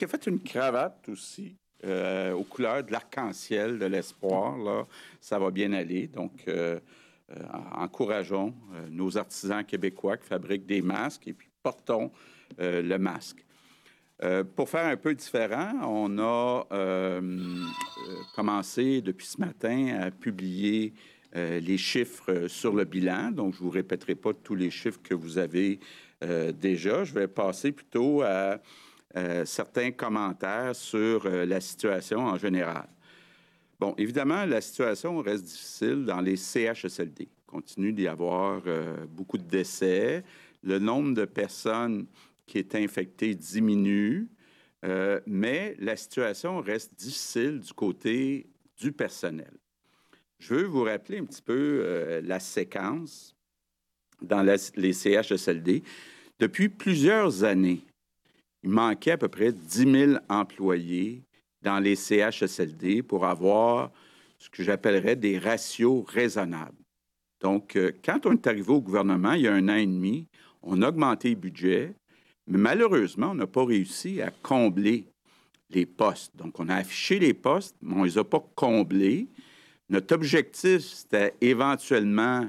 qui a fait une cravate aussi euh, aux couleurs de l'arc-en-ciel de l'espoir. Là, ça va bien aller. Donc, euh, euh, encourageons nos artisans québécois qui fabriquent des masques et puis portons le masque. pour faire un peu différent, on a commencé depuis ce matin à publier les chiffres sur le bilan. Donc, je ne vous répéterai pas tous les chiffres que vous avez déjà. Je vais passer plutôt à euh, certains commentaires sur euh, la situation en général. Bon, évidemment, la situation reste difficile dans les CHSLD. Il continue d'y avoir euh, beaucoup de décès. Le nombre de personnes qui est infectées diminue, mais la situation reste difficile du côté du personnel. Je veux vous rappeler un petit peu la séquence dans les CHSLD. Depuis plusieurs années, il manquait à peu près 10 000 employés dans les CHSLD pour avoir ce que j'appellerais des ratios raisonnables. Donc, euh, quand on est arrivé au gouvernement il y a un an et demi, on a augmenté le budget, mais malheureusement, on n'a pas réussi à combler les postes. Donc, on a affiché les postes, mais on ne les a pas comblés. Notre objectif, c'était éventuellement,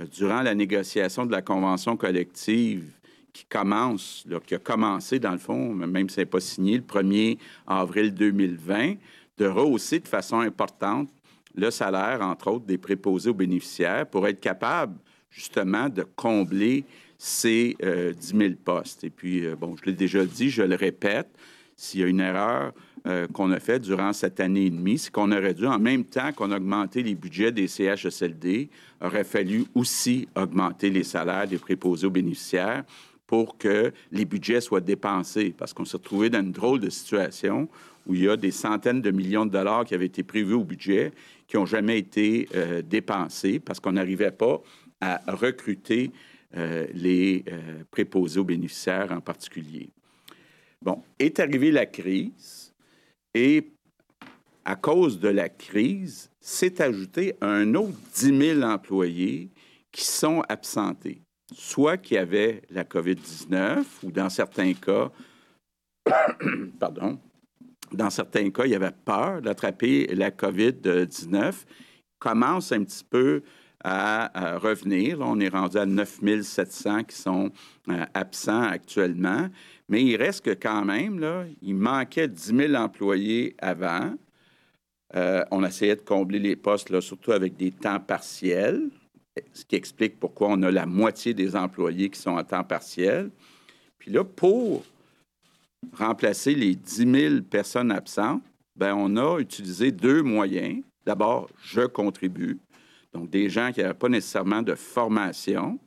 euh, durant la négociation de la convention collective, qui commence, qui a commencé dans le fond, même si ce n'est pas signé, le 1er avril 2020, de rehausser de façon importante le salaire, entre autres, des préposés aux bénéficiaires pour être capable justement de combler ces 10 euh, 000 postes. Et puis, euh, bon, je l'ai déjà dit, je le répète, s'il y a une erreur euh, qu'on a faite durant cette année et demie, c'est qu'on aurait dû, en même temps qu'on a augmenté les budgets des CHSLD, aurait fallu aussi augmenter les salaires des préposés aux bénéficiaires pour que les budgets soient dépensés, parce qu'on s'est retrouvé dans une drôle de situation où il y a des centaines de millions de dollars qui avaient été prévus au budget qui n'ont jamais été euh, dépensés parce qu'on n'arrivait pas à recruter euh, les euh, préposés aux bénéficiaires en particulier. Bon, est arrivée la crise et à cause de la crise, s'est ajouté un autre 10 000 employés qui sont absentés soit qui avait la COVID-19 ou dans certains cas, pardon, dans certains cas, il y avait peur d'attraper la COVID-19, commence un petit peu à, revenir. on est rendu à 9700 qui sont euh, absents actuellement, mais il reste que quand même, là, il manquait 10 000 employés avant. Euh, on essayait de combler les postes, là, surtout avec des temps partiels ce qui explique pourquoi on a la moitié des employés qui sont à temps partiel. Puis là, pour remplacer les 10 000 personnes absentes, ben on a utilisé deux moyens. D'abord, je contribue. Donc, des gens qui n'avaient pas nécessairement de formation,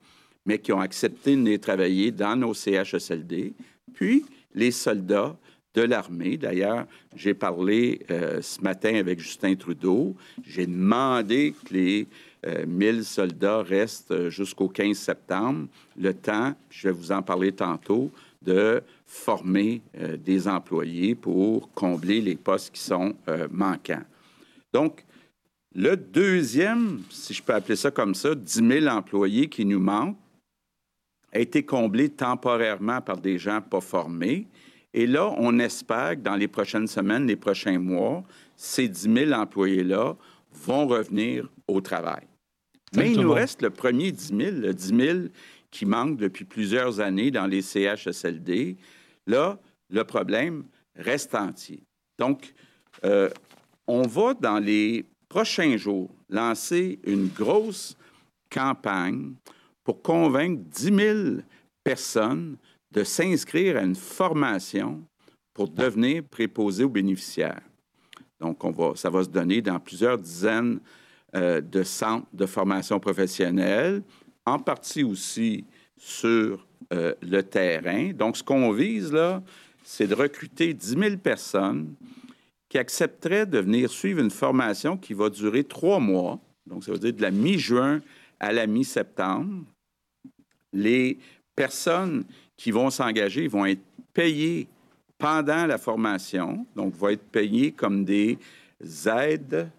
mais qui ont accepté de travailler dans nos CHSLD. Puis, les soldats de l'armée. D'ailleurs, j'ai parlé euh, ce matin avec Justin Trudeau. J'ai demandé que les 1000 euh, soldats restent euh, jusqu'au 15 septembre, le temps, je vais vous en parler tantôt, de former euh, des employés pour combler les postes qui sont manquants. Donc, le deuxième, si je peux appeler ça comme ça, 10 000 employés qui nous manquent, a été comblé temporairement par des gens pas formés. Et là, on espère que dans les prochaines semaines, les prochains mois, ces 10 000 employés-là vont revenir au travail. Mais il nous reste le premier 10 000, le 10 000 qui manque depuis plusieurs années dans les CHSLD. Là, le problème reste entier. Donc, euh, on va dans les prochains jours lancer une grosse campagne pour convaincre 10 000 personnes de s'inscrire à une formation pour devenir préposés aux bénéficiaires. Donc, on va, ça va se donner dans plusieurs dizaines euh, de centres de formation professionnelle, en partie aussi sur euh, le terrain. Donc, ce qu'on vise là, c'est de recruter 10 000 personnes qui accepteraient de venir suivre une formation qui va durer trois mois. Donc, ça veut dire de la mi-juin à la mi-septembre. Les personnes qui vont s'engager vont être payées pendant la formation, donc vont être payées comme des aides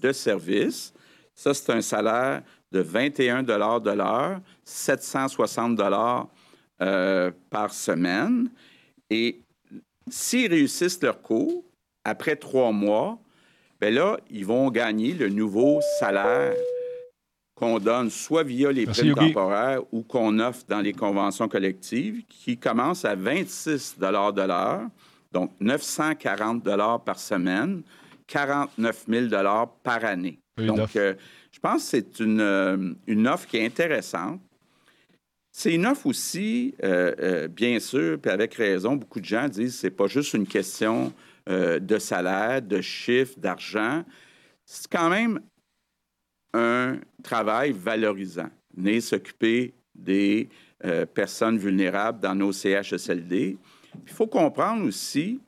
de service. Ça, c'est un salaire de 21 de l'heure, 760 dollars euh, par semaine. Et S'ils réussissent leur cours, après trois mois, bien là, ils vont gagner le nouveau salaire qu'on donne soit via les primes temporaires ou qu'on offre dans les conventions collectives, qui commence à 26 de l'heure, donc 940 par semaine, 49 000 par année. donc, euh, je pense que c'est une, euh, une, offre qui est intéressante. C'est une offre aussi, euh, bien sûr, puis avec raison, beaucoup de gens disent que ce n'est pas juste une question de salaire, de chiffres, d'argent. C'est quand même un travail valorisant. Venez s'occuper des personnes vulnérables dans nos CHSLD. Il faut comprendre aussi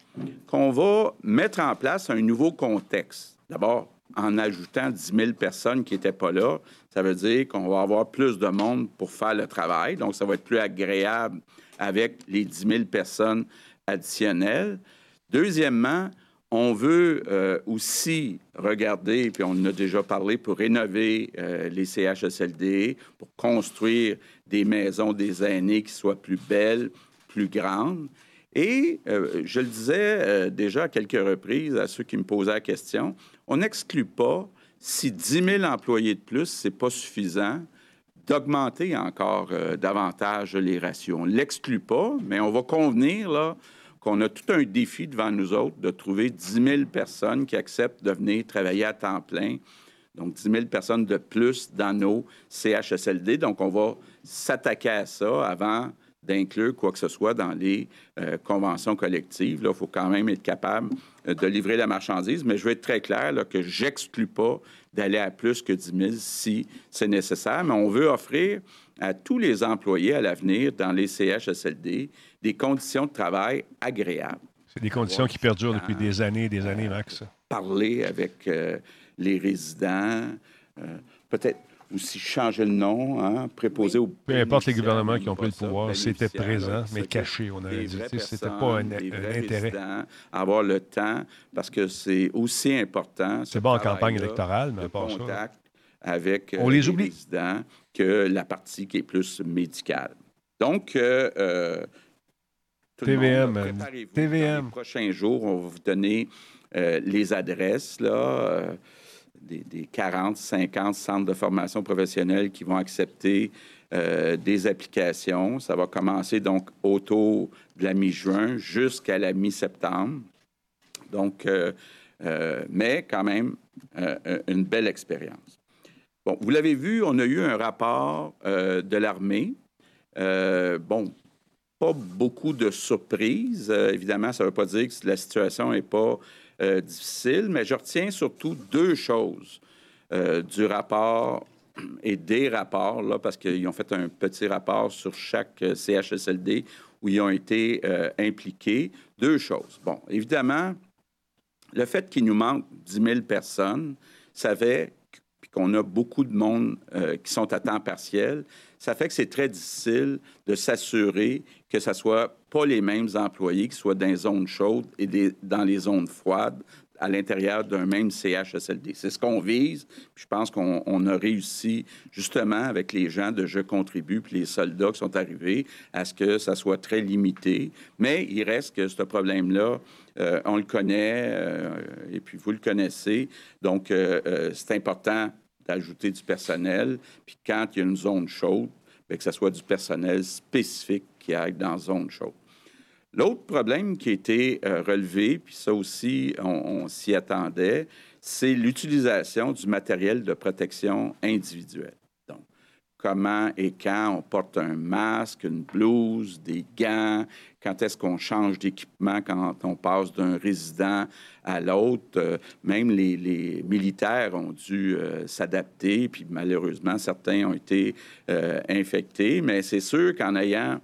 qu'on va mettre en place un nouveau contexte. D'abord, en ajoutant 10 000 personnes qui n'étaient pas là, ça veut dire qu'on va avoir plus de monde pour faire le travail. Donc, ça va être plus agréable avec les 10 000 personnes additionnelles. Deuxièmement, on veut euh, aussi regarder, puis on en a déjà parlé, pour rénover euh, les CHSLD, pour construire des maisons des aînés qui soient plus belles, plus grandes. Et euh, je le disais euh, déjà à quelques reprises à ceux qui me posaient la question, on n'exclut pas, si 10 000 employés de plus, ce n'est pas suffisant, d'augmenter encore euh, davantage les ratios. On ne l'exclut pas, mais on va convenir là, qu'on a tout un défi devant nous autres de trouver 10 000 personnes qui acceptent de venir travailler à temps plein. Donc, 10 000 personnes de plus dans nos CHSLD. Donc, on va s'attaquer à ça avant d'inclure quoi que ce soit dans les euh, conventions collectives. il faut quand même être capable euh, de livrer la marchandise, mais je veux être très clair là, que j'exclus pas d'aller à plus que 10 000 si c'est nécessaire, mais on veut offrir à tous les employés à l'avenir dans les CHSLD des conditions de travail agréables. C'est des conditions qui perdurent depuis des années et des années, Max. parler avec euh, les résidents, peut-être aussi changer le nom, hein, préposé au. Peu importe les gouvernements qui ont pris le pouvoir, c'était présent, mais caché, on avait dit. C'était pas un, intérêt. Avoir le temps, parce que c'est aussi important. C'est bon en campagne électorale, mais pas contact avec on euh, les, oublie. résidents que la partie qui est plus médicale. Donc, euh, euh tout TVM. Le monde, TVM. Dans les prochains jours, on va vous donner euh, les adresses, là des, 40, 50 centres de formation professionnelle qui vont accepter euh, des applications. Ça va commencer donc autour de la mi-juin jusqu'à la mi-septembre. Donc, euh, euh, mais quand même, une belle expérience. Bon, vous l'avez vu, on a eu un rapport de l'armée. bon, pas beaucoup de surprises. évidemment, ça ne veut pas dire que la situation n'est pas euh, difficile, mais je retiens surtout deux choses euh, du rapport et des rapports, là, parce qu'ils ont fait un petit rapport sur chaque euh, CHSLD où ils ont été impliqués. Deux choses. Bon, évidemment, le fait qu'il nous manque 10 000 personnes, ça fait qu'on a beaucoup de monde qui sont à temps partiel, ça fait que c'est très difficile de s'assurer que ce soit pas les mêmes employés qui soient dans les zones chaudes et dans les zones froides à l'intérieur d'un même CHSLD. C'est ce qu'on vise. je pense qu'on a réussi, justement, avec les gens de Je contribue, puis les soldats qui sont arrivés, à ce que ça soit très limité. Mais il reste que ce problème-là, euh, on le connaît, euh, et puis vous le connaissez. Donc, euh, c'est important d'ajouter du personnel. Puis quand il y a une zone chaude, bien, que ce soit du personnel spécifique qui aille dans la zone chaude. L'autre problème qui a été euh, relevé, puis ça aussi, on s'y attendait, c'est l'utilisation du matériel de protection individuelle comment et quand on porte un masque, une blouse, des gants, quand est-ce qu'on change d'équipement quand on passe d'un résident à l'autre. Euh, même les, militaires ont dû euh, s'adapter, puis malheureusement, certains ont été euh, infectés. Mais c'est sûr qu'en ayant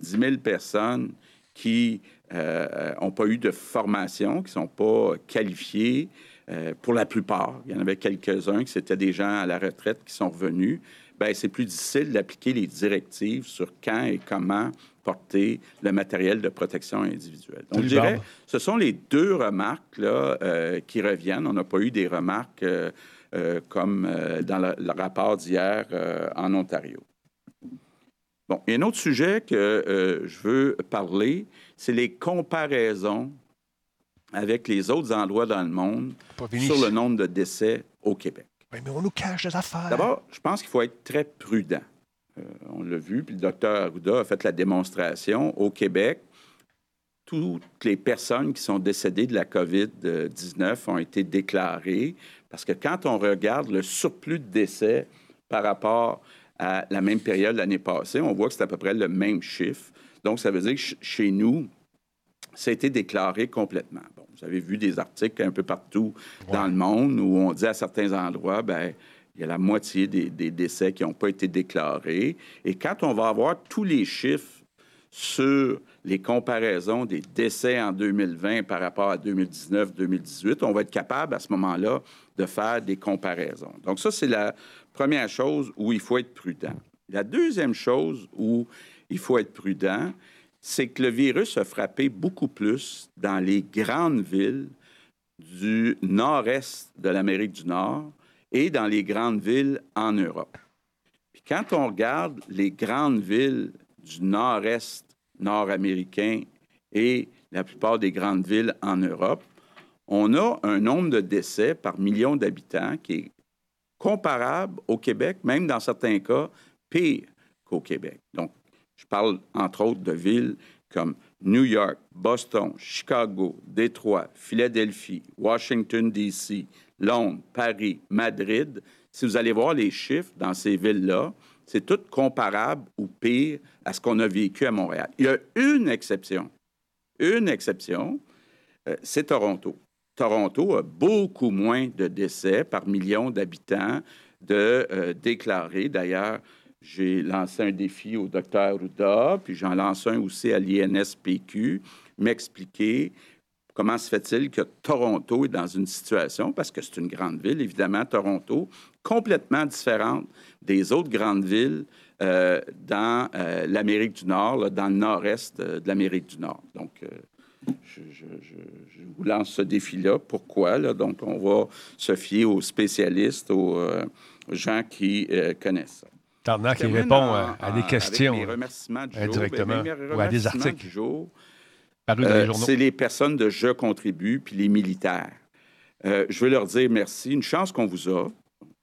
10 000 personnes qui n'ont pas eu de formation, qui ne sont pas qualifiées, pour la plupart, il y en avait quelques-uns qui c'était des gens à la retraite qui sont revenus, ben, c'est plus difficile d'appliquer les directives sur quand et comment porter le matériel de protection individuelle. Donc, je dirais, ce sont les deux remarques là, euh, qui reviennent. On n'a pas eu des remarques euh, euh, comme dans le, rapport d'hier en Ontario. Bon, il y a un autre sujet que je veux parler, c'est les comparaisons avec les autres endroits dans le monde sur le nombre de décès au Québec. Oui, mais on nous cache des affaires. D'abord, je pense qu'il faut être très prudent. Euh, on l'a vu, puis le docteur Arruda a fait la démonstration. Au Québec, toutes les personnes qui sont décédées de la COVID-19 ont été déclarées parce que quand on regarde le surplus de décès par rapport à la même période l'année passée, on voit que c'est à peu près le même chiffre. Donc, ça veut dire que chez nous, ça a été déclaré complètement. Bon, vous avez vu des articles un peu partout dans le monde où on dit à certains endroits, ben il y a la moitié des, décès qui n'ont pas été déclarés. Et quand on va avoir tous les chiffres sur les comparaisons des décès en 2020 par rapport à 2019-2018, on va être capable à ce moment-là de faire des comparaisons. Donc ça, c'est la première chose où il faut être prudent. La deuxième chose où il faut être prudent, c'est que le virus a frappé beaucoup plus dans les grandes villes du nord-est de l'Amérique du Nord et dans les grandes villes en Europe. Puis quand on regarde les grandes villes du nord-est nord-américain et la plupart des grandes villes en Europe, on a un nombre de décès par million d'habitants qui est comparable au Québec, même dans certains cas, pire qu'au Québec. Donc, je parle entre autres de villes comme New York, Boston, Chicago, Détroit, Philadelphie, Washington, D.C., Londres, Paris, Madrid. Si vous allez voir les chiffres dans ces villes-là, c'est tout comparable ou pire à ce qu'on a vécu à Montréal. Il y a une exception. Une exception, euh, c'est Toronto. Toronto a beaucoup moins de décès par million d'habitants de euh, déclarés. D'ailleurs, j'ai lancé un défi au docteur Ruda, puis j'en lance un aussi à l'INSPQ, m'expliquer comment se fait-il que Toronto est dans une situation, parce que c'est une grande ville, évidemment, Toronto, complètement différente des autres grandes villes euh, dans euh, l'Amérique du Nord, dans le nord-est de l'Amérique du Nord. Donc, je, vous lance ce défi-là. Pourquoi? Donc, on va se fier aux spécialistes, aux, euh, gens qui euh, connaissent ça. Tarnac, qui répond à, des questions indirectement ou à des articles. Euh, c'est les personnes de Je contribue puis les militaires. je veux leur dire merci. Une chance qu'on vous a.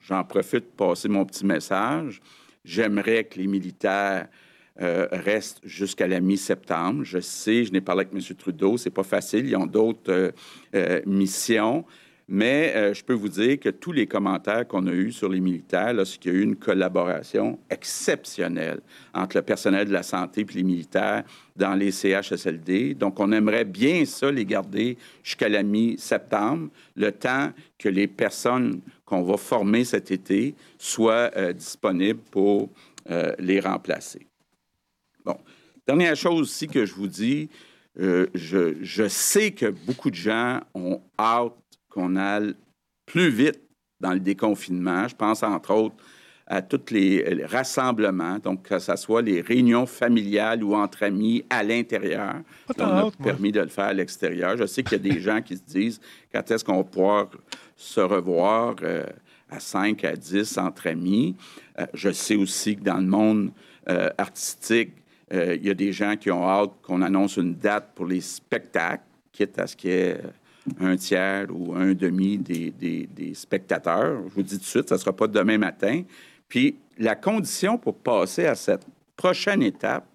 J'en profite pour passer mon petit message. J'aimerais que les militaires euh, reste jusqu'à la mi-septembre. Je sais, je n'ai parlé avec M. Trudeau, c'est pas facile, ils ont d'autres euh, euh, missions. Mais je peux vous dire que tous les commentaires qu'on a eus sur les militaires, c'est qu'il y a eu une collaboration exceptionnelle entre le personnel de la santé et les militaires dans les CHSLD. Donc, on aimerait bien ça les garder jusqu'à la mi-septembre, le temps que les personnes qu'on va former cet été soient disponibles pour les remplacer. Bon. Dernière chose aussi que je vous dis, euh, je, sais que beaucoup de gens ont hâte qu'on aille plus vite dans le déconfinement. Je pense entre autres à tous les, rassemblements, donc que ce soit les réunions familiales ou entre amis à l'intérieur. On a permis de le faire à l'extérieur. Je sais qu'il y a des gens qui se disent quand est-ce qu'on va pouvoir se revoir euh, à 5 à 10 entre amis? Euh, je sais aussi que dans le monde artistique, euh, il y a des gens qui ont hâte qu'on annonce une date pour les spectacles, quitte à ce qu'il y ait un tiers ou un demi des, spectateurs. Je vous dis tout de suite, ça ne sera pas demain matin. Puis la condition pour passer à cette prochaine étape,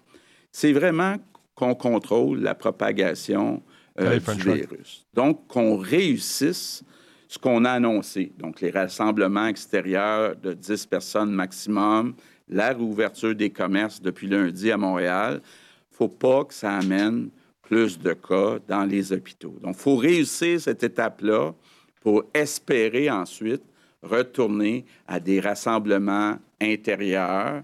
c'est vraiment qu'on contrôle la propagation euh, du virus. Donc, qu'on réussisse ce qu'on a annoncé. Donc, les rassemblements extérieurs de 10 personnes maximum, la réouverture des commerces depuis lundi à Montréal, il ne faut pas que ça amène plus de cas dans les hôpitaux. Donc, il faut réussir cette étape-là pour espérer ensuite retourner à des rassemblements intérieurs,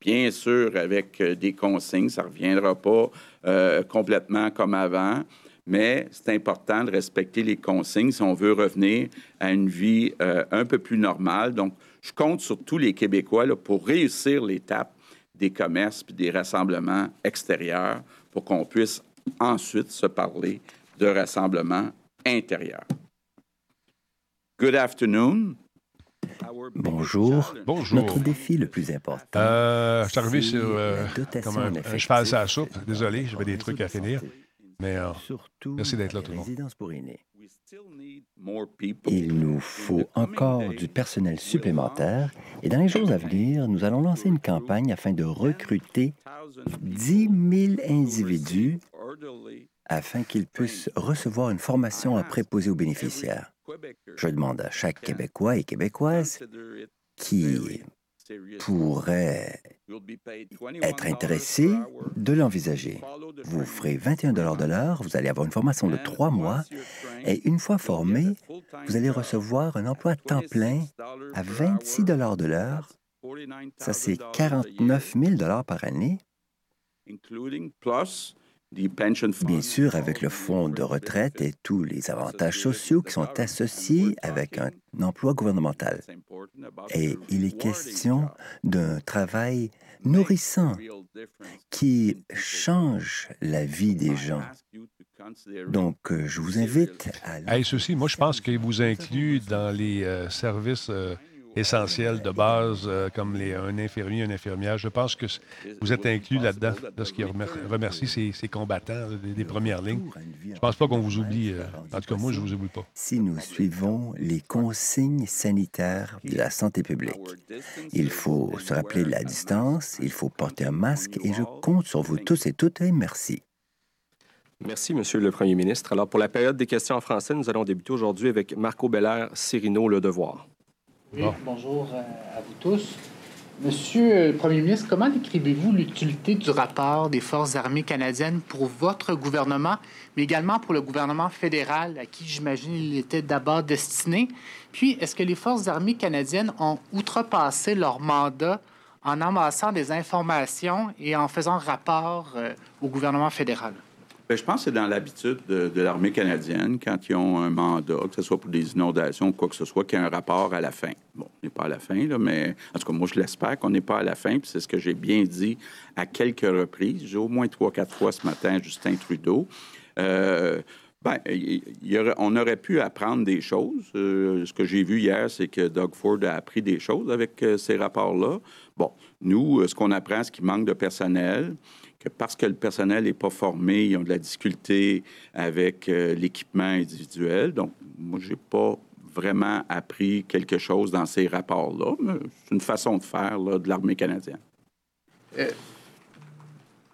bien sûr avec euh, des consignes, ça ne reviendra pas euh, complètement comme avant, mais c'est important de respecter les consignes si on veut revenir à une vie euh, un peu plus normale. Donc, je compte sur tous les Québécois pour réussir l'étape des commerces et des rassemblements extérieurs pour qu'on puisse ensuite se parler de rassemblements intérieurs. Good afternoon. Bonjour. Bonjour. Notre défi le plus important. Euh, je suis arrivé sur euh, comme un, un cheval à la soupe. Désolé, j'avais des trucs à finir. Mais euh, merci d'être là, tout le monde. Il nous faut encore du personnel supplémentaire et dans les jours à venir, nous allons lancer une campagne afin de recruter 10 000 individus afin qu'ils puissent recevoir une formation à préposer aux bénéficiaires. Je demande à chaque Québécois et Québécoise qui pourrait être intéressé de l'envisager. Vous ferez 21 de l'heure, vous allez avoir une formation de trois mois et une fois formé, vous allez recevoir un emploi à temps plein à 26 de l'heure. Ça, c'est 49 000 par année. Bien sûr, avec le fonds de retraite et tous les avantages sociaux qui sont associés avec un emploi gouvernemental. Et il est question d'un travail nourrissant qui change la vie des gens. Donc, je vous invite à... ceci, moi, je pense qu'il vous inclut dans les euh, services euh, essentiels de base, euh, comme les, un infirmier, une infirmière. Je pense que vous êtes inclus là-dedans, lorsqu'il remercie ces, ces combattants des, premières lignes. Je ne pense pas qu'on vous oublie. Euh, en tout cas, moi, je ne vous oublie pas. Si nous suivons les consignes sanitaires de la santé publique, il faut se rappeler la distance, il faut porter un masque et je compte sur vous tous et toutes et merci. Merci, Monsieur le Premier ministre. Alors, pour la période des questions en français, nous allons débuter aujourd'hui avec Marco Belair, Cyrino Le Devoir. Oui, bonjour euh, à vous tous. Monsieur le Premier ministre, comment décrivez-vous l'utilité du rapport des Forces armées canadiennes pour votre gouvernement, mais également pour le gouvernement fédéral, à qui j'imagine il était d'abord destiné? Puis, est-ce que les Forces armées canadiennes ont outrepassé leur mandat en amassant des informations et en faisant rapport euh, au gouvernement fédéral? Bien, je pense que c'est dans l'habitude de, l'armée canadienne, quand ils ont un mandat, que ce soit pour des inondations ou quoi que ce soit, qu'il y ait un rapport à la fin. Bon, on n'est pas à la fin, mais en tout cas, moi, je l'espère qu'on n'est pas à la fin, puis c'est ce que j'ai bien dit à quelques reprises. Au moins trois, quatre fois ce matin Justin Trudeau. Euh, Bien, on aurait pu apprendre des choses. Euh, ce que j'ai vu hier, c'est que Doug Ford a appris des choses avec euh, ces rapports-là. Bon, nous, ce qu'on apprend, c'est qu'il manque de personnel que parce que le personnel n'est pas formé, ils ont de la difficulté avec euh, l'équipement individuel. Donc, moi, je n'ai pas vraiment appris quelque chose dans ces rapports-là. C'est une façon de faire de l'armée canadienne. Euh,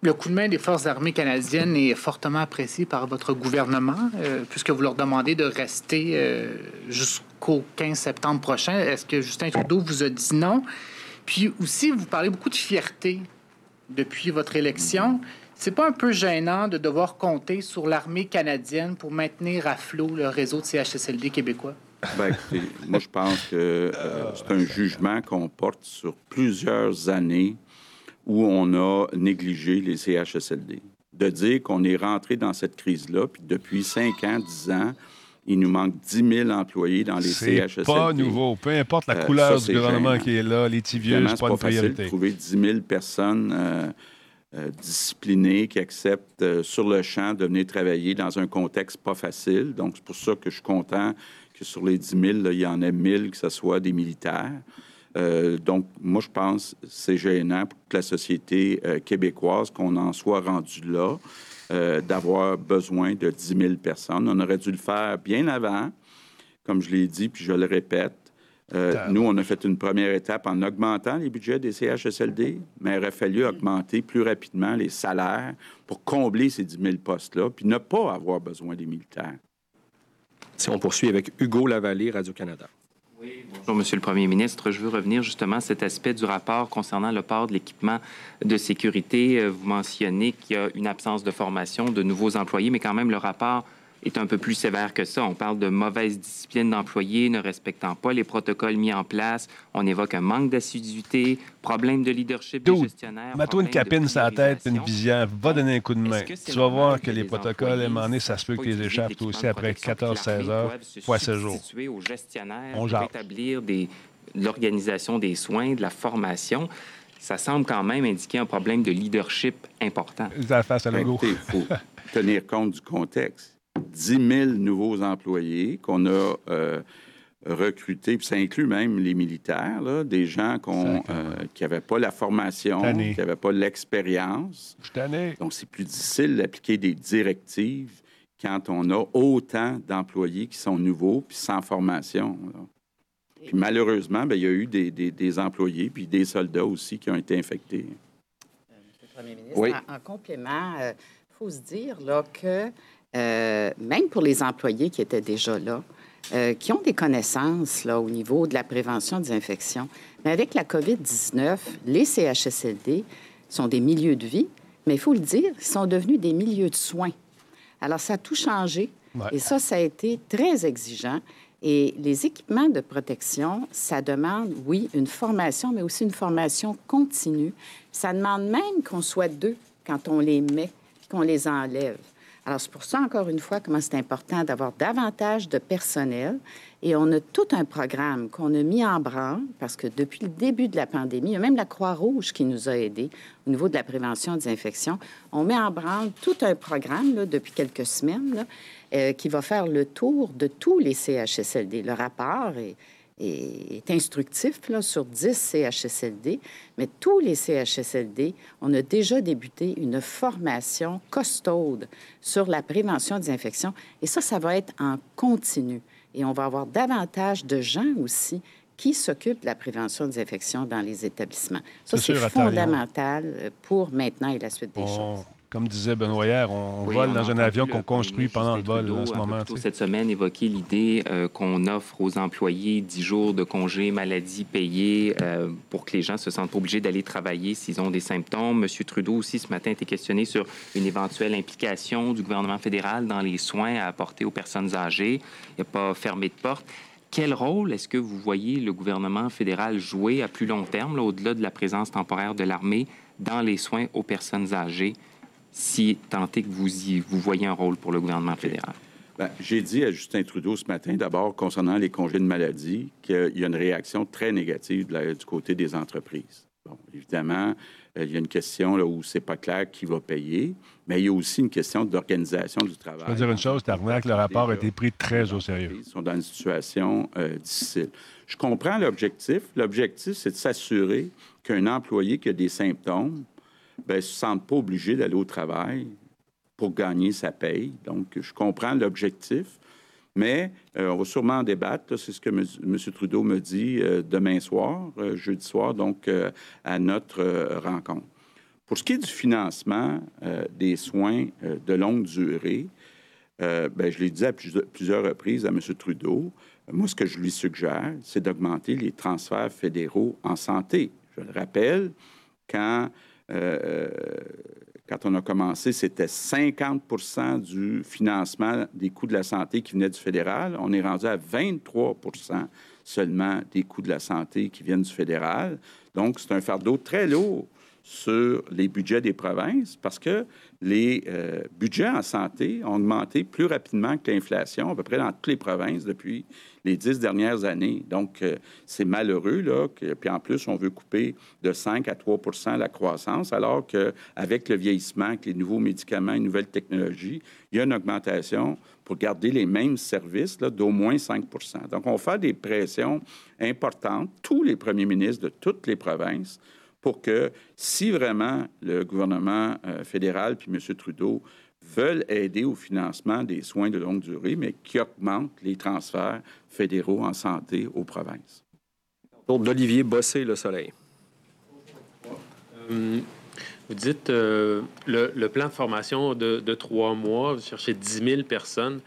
le coup de main des forces armées canadiennes est fortement apprécié par votre gouvernement, euh, puisque vous leur demandez de rester jusqu'au 15 septembre prochain. Est-ce que Justin Trudeau vous a dit non? Puis aussi, vous parlez beaucoup de fierté depuis votre élection. C'est pas un peu gênant de devoir compter sur l'armée canadienne pour maintenir à flot le réseau de CHSLD québécois? Bien, moi, je pense que euh, c'est un jugement qu'on porte sur plusieurs années où on a négligé les CHSLD. De dire qu'on est rentré dans cette crise-là, puis depuis 5 ans, 10 ans, il nous manque 10 000 employés dans les CHSLD. C'est pas nouveau. Peu importe la euh, couleur du gouvernement qui est là, les petits vieux, c'est pas, une priorité. de trouver 10 000 personnes euh, euh, disciplinées qui acceptent sur le champ de venir travailler dans un contexte pas facile. Donc, c'est pour ça que je suis content que sur les 10 000, il y en ait 1000 que ce soit des militaires. donc, moi, je pense que c'est gênant pour la société québécoise qu'on en soit rendu là. Euh, d'avoir besoin de 10 000 personnes. On aurait dû le faire bien avant, comme je l'ai dit, puis je le répète. Euh, nous, on a fait une première étape en augmentant les budgets des CHSLD, mais il aurait fallu augmenter plus rapidement les salaires pour combler ces 10 000 postes-là, puis ne pas avoir besoin des militaires. Si on poursuit avec Hugo Lavallée, Radio-Canada. Bonjour, Monsieur le Premier ministre. Je veux revenir justement à cet aspect du rapport concernant le port de l'équipement de sécurité. Euh, vous mentionnez qu'il y a une absence de formation de nouveaux employés, mais quand même, le rapport est un peu plus sévère que ça. On parle de mauvaise discipline d'employés ne respectant pas les protocoles mis en place. On évoque un manque d'assiduité, problème de leadership des gestionnaires. Mets-toi une capine sur la tête, une vision, va donner un coup de main. Tu vas voir que les protocoles, à un moment donné, ça se peut que les échappes aussi après 14-16 heures, fois 16 jours. aux gestionnaires On pour établir des, l'organisation des soins, de la formation ça semble quand même indiquer un problème de leadership important. face à ben, Il faut tenir compte du contexte. 10 000 nouveaux employés qu'on a euh, recruter, puis ça inclut même les militaires, là, des gens euh, qui n'avaient pas la formation, qui n'avaient pas l'expérience. Donc, c'est plus difficile d'appliquer des directives quand on a autant d'employés qui sont nouveaux puis sans formation. Puis malheureusement, bien, il y a eu des, des, employés puis des soldats aussi qui ont été infectés. Euh, Monsieur le Premier ministre, oui. en, complément, il euh, faut se dire là, que même pour les employés qui étaient déjà là, euh, qui ont des connaissances là, au niveau de la prévention des infections. Mais avec la COVID-19, les CHSLD sont des milieux de vie, mais il faut le dire, ils sont devenus des milieux de soins. Alors, ça a tout changé. Et ça, ça a été très exigeant. Et les équipements de protection, ça demande, oui, une formation, mais aussi une formation continue. Ça demande même qu'on soit deux quand on les met, qu'on les enlève. Alors, c'est pour ça, encore une fois, comment c'est important d'avoir davantage de personnel. Et on a tout un programme qu'on a mis en branle parce que depuis le début de la pandémie, il y a même la Croix-Rouge qui nous a aidés au niveau de la prévention des infections. On met en branle tout un programme depuis quelques semaines euh, qui va faire le tour de tous les CHSLD. Le rapport est, est, instructif là, sur 10 CHSLD, mais tous les CHSLD, on a déjà débuté une formation costaude sur la prévention des infections, et ça, ça va être en continu. Et on va avoir davantage de gens aussi qui s'occupent de la prévention des infections dans les établissements. Ça, c'est fondamental pour maintenant et la suite des choses comme disait Benoît hier, on vole dans un avion qu'on construit pendant le vol en ce moment. cette semaine évoqué l'idée euh, qu'on offre aux employés 10 jours de congé maladie payés euh, pour que les gens se sentent obligés d'aller travailler s'ils ont des symptômes. Monsieur Trudeau aussi ce matin a été questionné sur une éventuelle implication du gouvernement fédéral dans les soins à apporter aux personnes âgées. Il n'a pas fermé de porte. Quel rôle est-ce que vous voyez le gouvernement fédéral jouer à plus long terme, au-delà de la présence temporaire de l'armée, dans les soins aux personnes âgées? Si tant est que vous, y, vous voyez un rôle pour le gouvernement fédéral? Ben, j'ai dit à Justin Trudeau ce matin, d'abord, concernant les congés de maladie, qu'il y a une réaction très négative du côté des entreprises. Bon, évidemment, euh, il y a une question là, où c'est pas clair qui va payer, mais il y a aussi une question d'organisation du travail. Je veux dire une chose, que le rapport a été pris très au sérieux. Ils sont dans une situation euh, difficile. Je comprends l'objectif. L'objectif, c'est de s'assurer qu'un employé qui a des symptômes ben, ne se sentent pas obligés d'aller au travail pour gagner sa paye. Donc, je comprends l'objectif, mais euh, on va sûrement en débattre. C'est ce que M. Trudeau me dit euh, demain soir, euh, jeudi soir, donc à notre rencontre. Pour ce qui est du financement des soins de longue durée, ben, je l'ai dit à plusieurs reprises à M. Trudeau, moi, ce que je lui suggère, c'est d'augmenter les transferts fédéraux en santé. Je le rappelle, quand euh, euh, quand on a commencé, c'était 50% du financement des coûts de la santé qui venait du fédéral. On est rendu à 23 seulement des coûts de la santé qui viennent du fédéral. Donc, c'est un fardeau très lourd sur les budgets des provinces parce que les euh, budgets en santé ont augmenté plus rapidement que l'inflation, à peu près dans toutes les provinces depuis les dix dernières années. Donc, euh, c'est malheureux, là. Puis en plus, on veut couper de 5 à 3 la croissance, alors qu'avec le vieillissement, avec les nouveaux médicaments, les nouvelles technologies, il y a une augmentation pour garder les mêmes services d'au moins 5% Donc, on fait des pressions importantes, tous les premiers ministres de toutes les provinces, pour que si vraiment le gouvernement euh, fédéral puis M. Trudeau veulent aider au financement des soins de longue durée, mais qui augmentent les transferts fédéraux en santé aux provinces. D'Olivier Bossé, Le Soleil. Euh, vous dites euh, le, plan de formation de, trois mois, vous cherchez 10 000 personnes.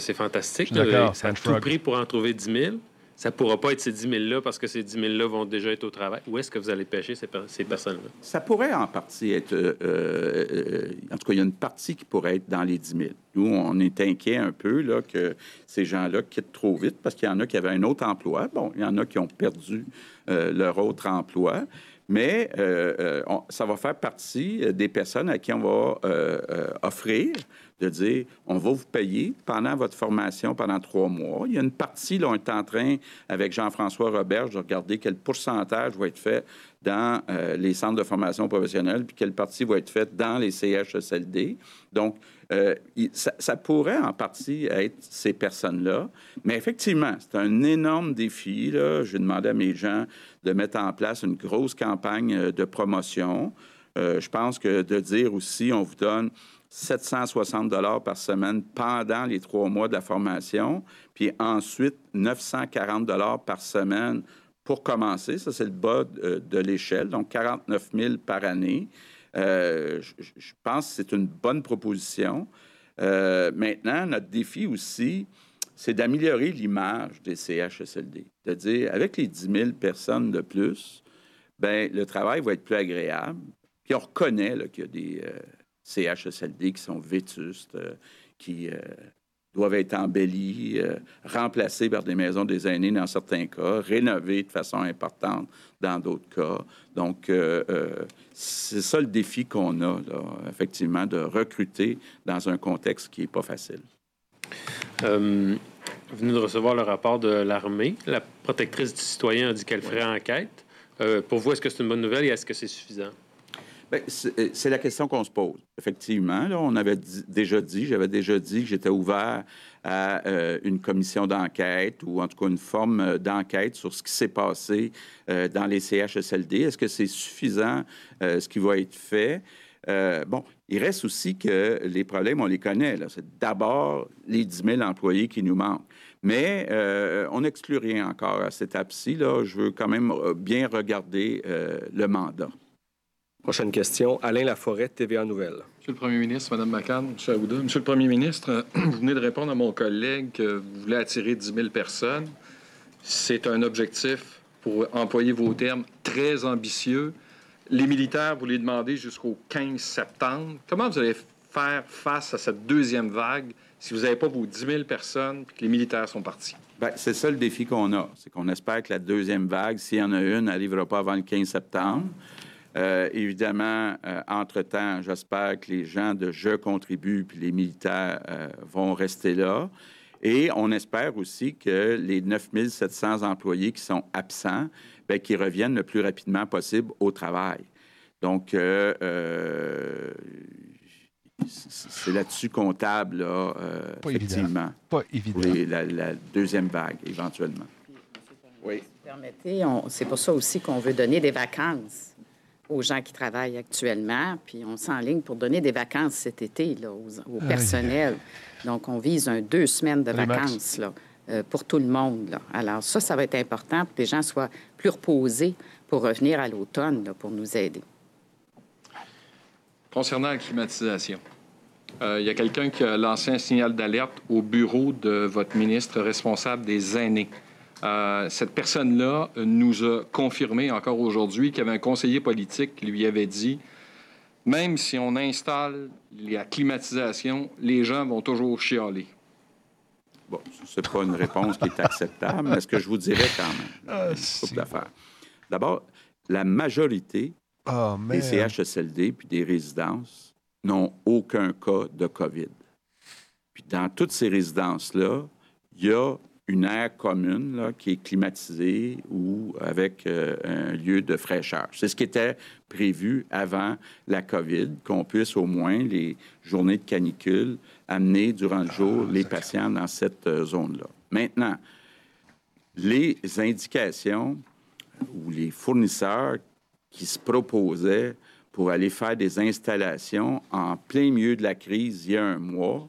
c'est fantastique. Ça a tout pris pour en trouver 10 000 ça ne pourra pas être ces 10 000-là parce que ces 10 000-là vont déjà être au travail. Où est-ce que vous allez pêcher ces, personnes-là? Ça pourrait en partie être... Euh, euh, en tout cas, il y a une partie qui pourrait être dans les 10 000. Nous, on est inquiet un peu là, que ces gens-là quittent trop vite parce qu'il y en a qui avaient un autre emploi. Bon, il y en a qui ont perdu euh, leur autre emploi. Mais ça va faire partie des personnes à qui on va offrir de dire on va vous payer pendant votre formation pendant trois mois. Il y a une partie, là, on est en train, avec Jean-François Robert, de regarder quel pourcentage va être fait dans euh, les centres de formation professionnelle, puis quelle partie va être faite dans les CHSLD. Donc, euh, ça, pourrait en partie être ces personnes-là. Mais effectivement, c'est un énorme défi. Là. Je demander à mes gens de mettre en place une grosse campagne euh, de promotion. je pense que de dire aussi, on vous donne 760 dollars par semaine pendant les trois mois de la formation, puis ensuite 940 dollars par semaine pour commencer. Ça, c'est le bas de, l'échelle, donc 49 000 par année. Euh, je, pense que c'est une bonne proposition. Euh, maintenant, notre défi aussi, c'est d'améliorer l'image des CHSLD. De dire, avec les 10 000 personnes de plus, ben le travail va être plus agréable. Puis on reconnaît qu'il y a des... Euh, CHSLD qui sont vétustes, euh, qui euh, doivent être embellis, euh, remplacés par des maisons des aînés dans certains cas, rénovés de façon importante dans d'autres cas. Donc, c'est ça le défi qu'on a, effectivement, de recruter dans un contexte qui n'est pas facile. vous venez de recevoir le rapport de l'armée. La protectrice du citoyen a dit qu'elle ferait enquête. pour vous, est-ce que c'est une bonne nouvelle et est-ce que c'est suffisant? Ben, euh, c'est la question qu'on se pose. Effectivement, on avait déjà dit, j'avais déjà dit que j'étais ouvert à euh, une commission d'enquête ou en tout cas une forme euh, d'enquête sur ce qui s'est passé dans les CHSLD. Est-ce que c'est suffisant ce qui va être fait? bon, il reste aussi que les problèmes, on les connaît. C'est d'abord les 10 000 employés qui nous manquent. Mais on n'exclut rien encore à cette étape-ci. Je veux quand même bien regarder le mandat. Prochaine question. Alain Laforêt, TVA Nouvelle. Monsieur le Premier ministre, Mme McCann, M. Aouda. Monsieur le Premier ministre, vous venez de répondre à mon collègue que vous voulez attirer 10 000 personnes. C'est un objectif, pour employer vos termes, très ambitieux. Les militaires, vous les demandez jusqu'au 15 septembre. Comment vous allez faire face à cette deuxième vague si vous n'avez pas vos 10 000 personnes et que les militaires sont partis? Bien, c'est ça le défi qu'on a. C'est qu'on espère que la deuxième vague, s'il y en a une, n'arrivera pas avant le 15 septembre. Euh, évidemment, euh, entre-temps, j'espère que les gens de Je contribue puis les militaires euh, vont rester là. Et on espère aussi que les 9 700 employés qui sont absents, bien, qu'ils reviennent le plus rapidement possible au travail. Donc, c'est là-dessus comptable, là, effectivement. Pas évident. la, la, deuxième vague, éventuellement. Oui. Permettez, c'est pour ça aussi qu'on veut donner des vacances aux gens qui travaillent actuellement, puis on s'enligne pour donner des vacances cet été là, au personnel. Donc, on vise un deux semaines de vacances là, euh, pour tout le monde. Là. Alors, ça, ça va être important pour que les gens soient plus reposés pour revenir à l'automne pour nous aider. Concernant la climatisation, euh, il y a quelqu'un qui a lancé un signal d'alerte au bureau de votre ministre responsable des aînés. Euh, cette personne-là nous a confirmé encore aujourd'hui qu'il y avait un conseiller politique qui lui avait dit même si on installe la climatisation, les gens vont toujours chialer. Bon, ce n'est pas une réponse qui est acceptable, mais ce que je vous dirais quand même, ah, D'abord, la majorité oh, des CHSLD puis des résidences n'ont aucun cas de COVID. Puis dans toutes ces résidences-là, il y a une aire commune qui est climatisée ou avec euh, un lieu de fraîcheur. C'est ce qui était prévu avant la COVID, qu'on puisse au moins les journées de canicule amener durant le jour ah, les patients dans cette euh, zone-là. Maintenant, les indications ou les fournisseurs qui se proposaient pour aller faire des installations en plein milieu de la crise il y a un mois,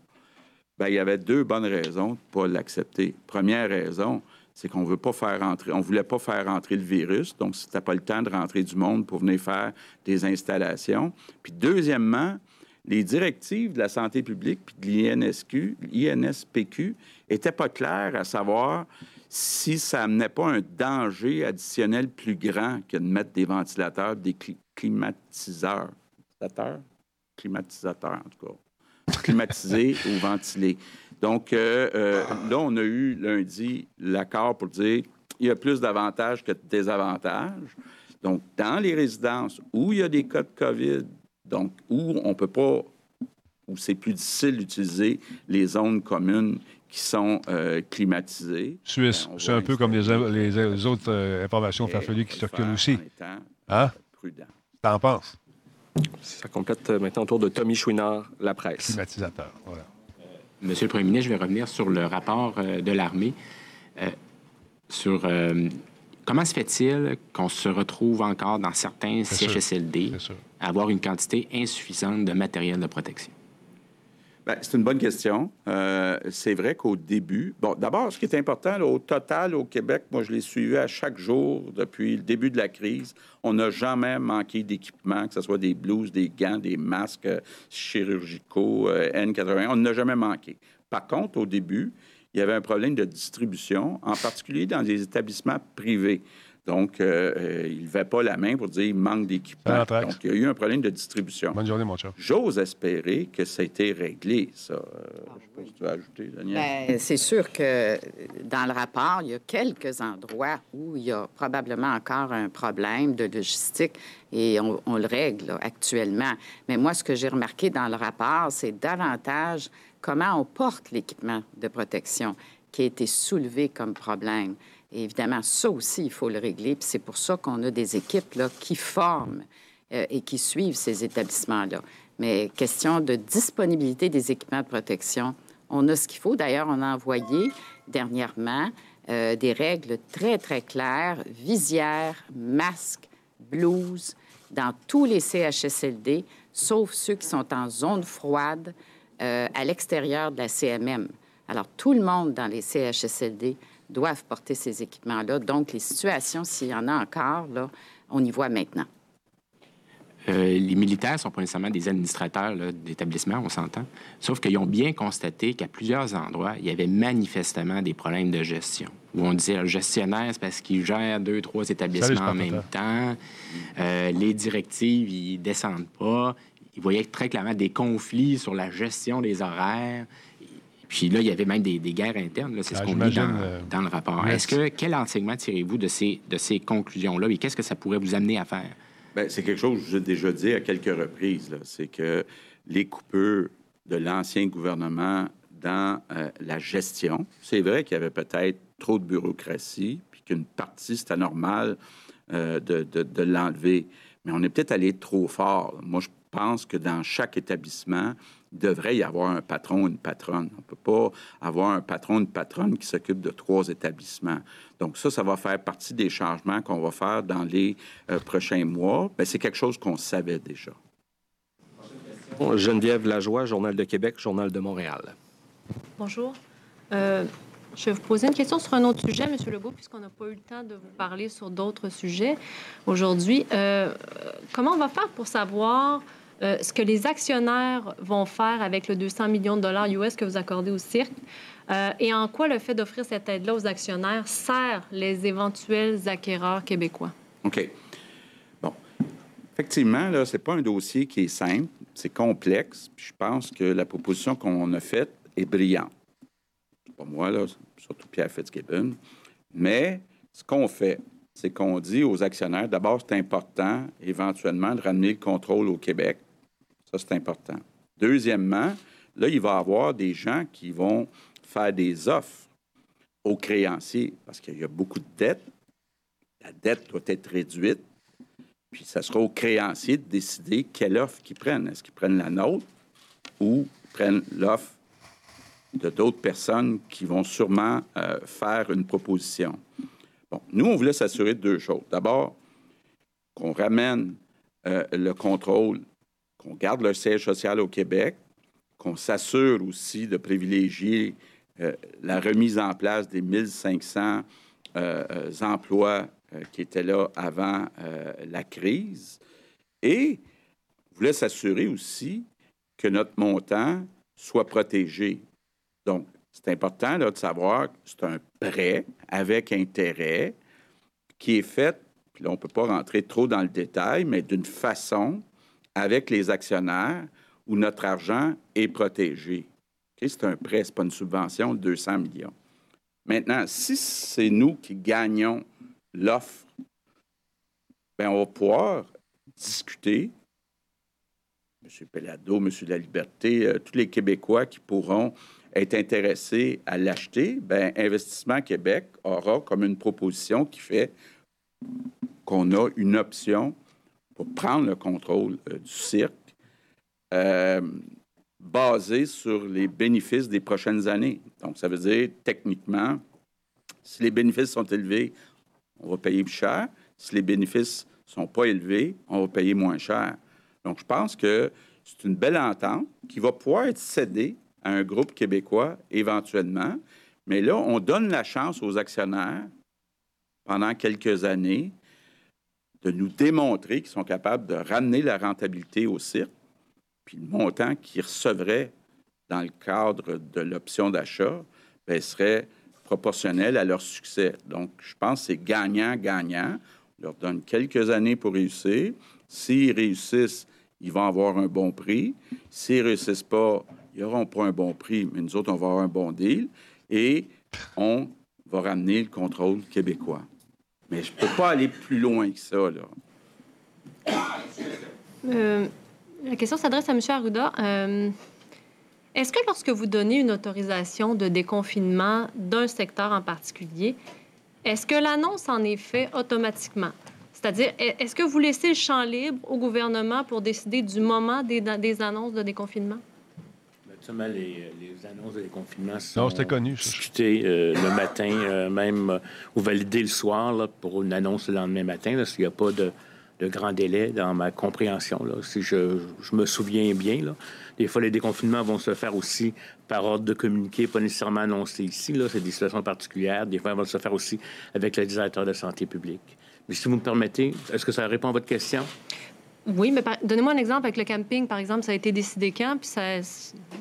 ben, il y avait deux bonnes raisons de ne pas l'accepter. Première raison, c'est qu'on veut pas faire rentrer, on voulait pas faire rentrer le virus, donc c'était pas le temps de rentrer du monde pour venir faire des installations. Puis deuxièmement, les directives de la santé publique puis de l'INSQ, l'INSPQ étaient pas claires à savoir si ça amenait pas un danger additionnel plus grand que de mettre des ventilateurs, des climatiseurs, climatisateurs en tout cas climatisé ou ventilé. Donc, euh, euh, là, on a eu lundi l'accord pour dire il y a plus d'avantages que de désavantages. Donc, dans les résidences où il y a des cas de COVID, donc où on ne peut pas où c'est plus difficile d'utiliser les zones communes qui sont euh, climatisées. Suisse, ben, c'est un peu comme les, les, autres euh, informations farfelues qui circulent aussi. Hein? Prudent. T'en penses? Ça complète euh, maintenant autour de Tommy Chouinard, La Presse. Climatisateur, voilà. Monsieur le Premier ministre, je vais revenir sur le rapport de l'armée. sur comment se fait-il qu'on se retrouve encore dans certains CHSLD à avoir une quantité insuffisante de matériel de protection? Ben, c'est une bonne question. Euh, c'est vrai qu'au début, bon, d'abord, ce qui est important, au total, au Québec, moi, je l'ai suivi à chaque jour depuis le début de la crise. On n'a jamais manqué d'équipement, que ce soit des blouses, des gants, des masques euh, chirurgicaux, euh, N81. On n'a jamais manqué. Par contre, au début, il y avait un problème de distribution, en particulier dans les établissements privés. Donc, euh, euh, il ne levait pas la main pour dire qu'il manque d'équipement. Donc, il y a eu un problème de distribution. Bonne journée, mon cher. J'ose espérer que ça a été réglé, ça. Euh, je ne sais pas si tu as ajouté, Daniel. Ben, c'est sûr que dans le rapport, il y a quelques endroits où il y a probablement encore un problème de logistique et on, le règle actuellement. Mais moi, ce que j'ai remarqué dans le rapport, c'est davantage comment on porte l'équipement de protection qui a été soulevé comme problème évidemment, ça aussi, il faut le régler. Puis c'est pour ça qu'on a des équipes là, qui forment euh, et qui suivent ces établissements-là. Mais question de disponibilité des équipements de protection, on a ce qu'il faut. D'ailleurs, on a envoyé dernièrement euh, des règles très, très claires, visières, masques, blouses, dans tous les CHSLD, sauf ceux qui sont en zone froide euh, à l'extérieur de la CMM. Alors, tout le monde dans les CHSLD doivent porter ces équipements-là. Donc, les situations, s'il y en a encore, là, on y voit maintenant. Euh, les militaires ne sont pas nécessairement des administrateurs d'établissements, on s'entend. Sauf qu'ils ont bien constaté qu'à plusieurs endroits, il y avait manifestement des problèmes de gestion. Où on disait le gestionnaire, c'est parce qu'il gère deux, trois établissements en même temps. Euh, les directives, ils descendent pas. Ils voyaient très clairement des conflits sur la gestion des horaires. Puis là, il y avait même des, guerres internes. C'est ce ah, qu'on lit euh, dans, le rapport. Est-ce que quel enseignement tirez-vous de ces, de ces conclusions-là et qu'est-ce que ça pourrait vous amener à faire? Bien, c'est quelque chose que j'ai déjà dit à quelques reprises. C'est que les coupeurs de l'ancien gouvernement dans euh, la gestion, c'est vrai qu'il y avait peut-être trop de bureaucratie, puis qu'une partie, c'était normal euh, de, de, de l'enlever. Mais on est peut-être allé trop fort. Moi, je pense que dans chaque établissement, il devrait y avoir un patron, une patronne. On ne peut pas avoir un patron, une patronne qui s'occupe de trois établissements. Donc ça, ça va faire partie des changements qu'on va faire dans les euh, prochains mois. Ben, c'est quelque chose qu'on savait déjà. Geneviève Lajoie, Journal de Québec, Journal de Montréal. Bonjour. Euh, je vais vous poser une question sur un autre sujet, M. Legault, puisqu'on n'a pas eu le temps de vous parler sur d'autres sujets aujourd'hui. Euh, comment on va faire pour savoir euh, ce que les actionnaires vont faire avec le 200 millions de dollars US que vous accordez au cirque euh, et en quoi le fait d'offrir cette aide-là aux actionnaires sert les éventuels acquéreurs québécois? OK. Bon. Effectivement, là, c'est pas un dossier qui est simple, c'est complexe. Je pense que la proposition qu'on a faite est brillante. Pas moi, là, surtout Pierre Fitzgibbon. Mais ce qu'on fait, c'est qu'on dit aux actionnaires, d'abord, c'est important éventuellement de ramener le contrôle au Québec ça, c'est important. Deuxièmement, là, il va y avoir des gens qui vont faire des offres aux créanciers parce qu'il y a beaucoup de dettes. La dette doit être réduite. Puis, ça sera aux créanciers de décider quelle offre qu'ils prennent. Est-ce qu'ils prennent la nôtre ou prennent l'offre de d'autres personnes qui vont sûrement euh, faire une proposition? Bon, nous, on voulait s'assurer de deux choses. D'abord, qu'on ramène euh, le contrôle qu'on garde le siège social au Québec, qu'on s'assure aussi de privilégier euh, la remise en place des 1500 euh, euh, emplois qui étaient là avant la crise. Et on voulait s'assurer aussi que notre montant soit protégé. Donc, c'est important là, de savoir que c'est un prêt avec intérêt qui est fait, puis là, on ne peut pas rentrer trop dans le détail, mais d'une façon avec les actionnaires où notre argent est protégé. C'est un prêt, ce pas une subvention de 200 millions. Maintenant, si c'est nous qui gagnons l'offre, ben, on va pouvoir discuter M. Pellado, M. la Liberté, euh, tous les Québécois qui pourront être intéressés à l'acheter, ben Investissement Québec aura comme une proposition qui fait qu'on a une option pour prendre le contrôle euh, du cirque euh, basée sur les bénéfices des prochaines années. Donc, ça veut dire, techniquement, si les bénéfices sont élevés, on va payer plus cher. Si les bénéfices ne sont pas élevés, on va payer moins cher. Donc, je pense que c'est une belle entente qui va pouvoir être cédée à un groupe québécois éventuellement. Mais là, on donne la chance aux actionnaires pendant quelques années de nous démontrer qu'ils sont capables de ramener la rentabilité au cirque, puis le montant qu'ils recevraient dans le cadre de l'option d'achat ben, serait proportionnel à leur succès. Donc, je pense que c'est gagnant-gagnant. On leur donne quelques années pour réussir. S'ils réussissent, ils vont avoir un bon prix. S'ils ne réussissent pas, ils n'auront pas un bon prix, mais nous autres, on va avoir un bon deal. Et on va ramener le contrôle québécois. Mais je ne peux pas aller plus loin que ça. Euh, la question s'adresse à M. Arruda. Euh, est-ce que lorsque vous donnez une autorisation de déconfinement d'un secteur en particulier, est-ce que l'annonce en est faite automatiquement? C'est-à-dire, est-ce que vous laissez le champ libre au gouvernement pour décider du moment des annonces de déconfinement? Les, les, annonces de déconfinement sont connu, discutées euh, le matin, euh, même euh, ou validées le soir là, pour une annonce le lendemain matin, là, s'il n'y a pas de, de, grand délai dans ma compréhension. Là. Si je, je, me souviens bien, là. des fois, les déconfinements vont se faire aussi par ordre de communiqué, pas nécessairement annoncé ici. Là. C'est des situations particulières. Des fois, elles vont se faire aussi avec le directeur de santé publique. Mais si vous me permettez, est-ce que ça répond à votre question? Oui, mais donnez-moi un exemple avec le camping, par exemple. Ça a été décidé quand? Puis ça,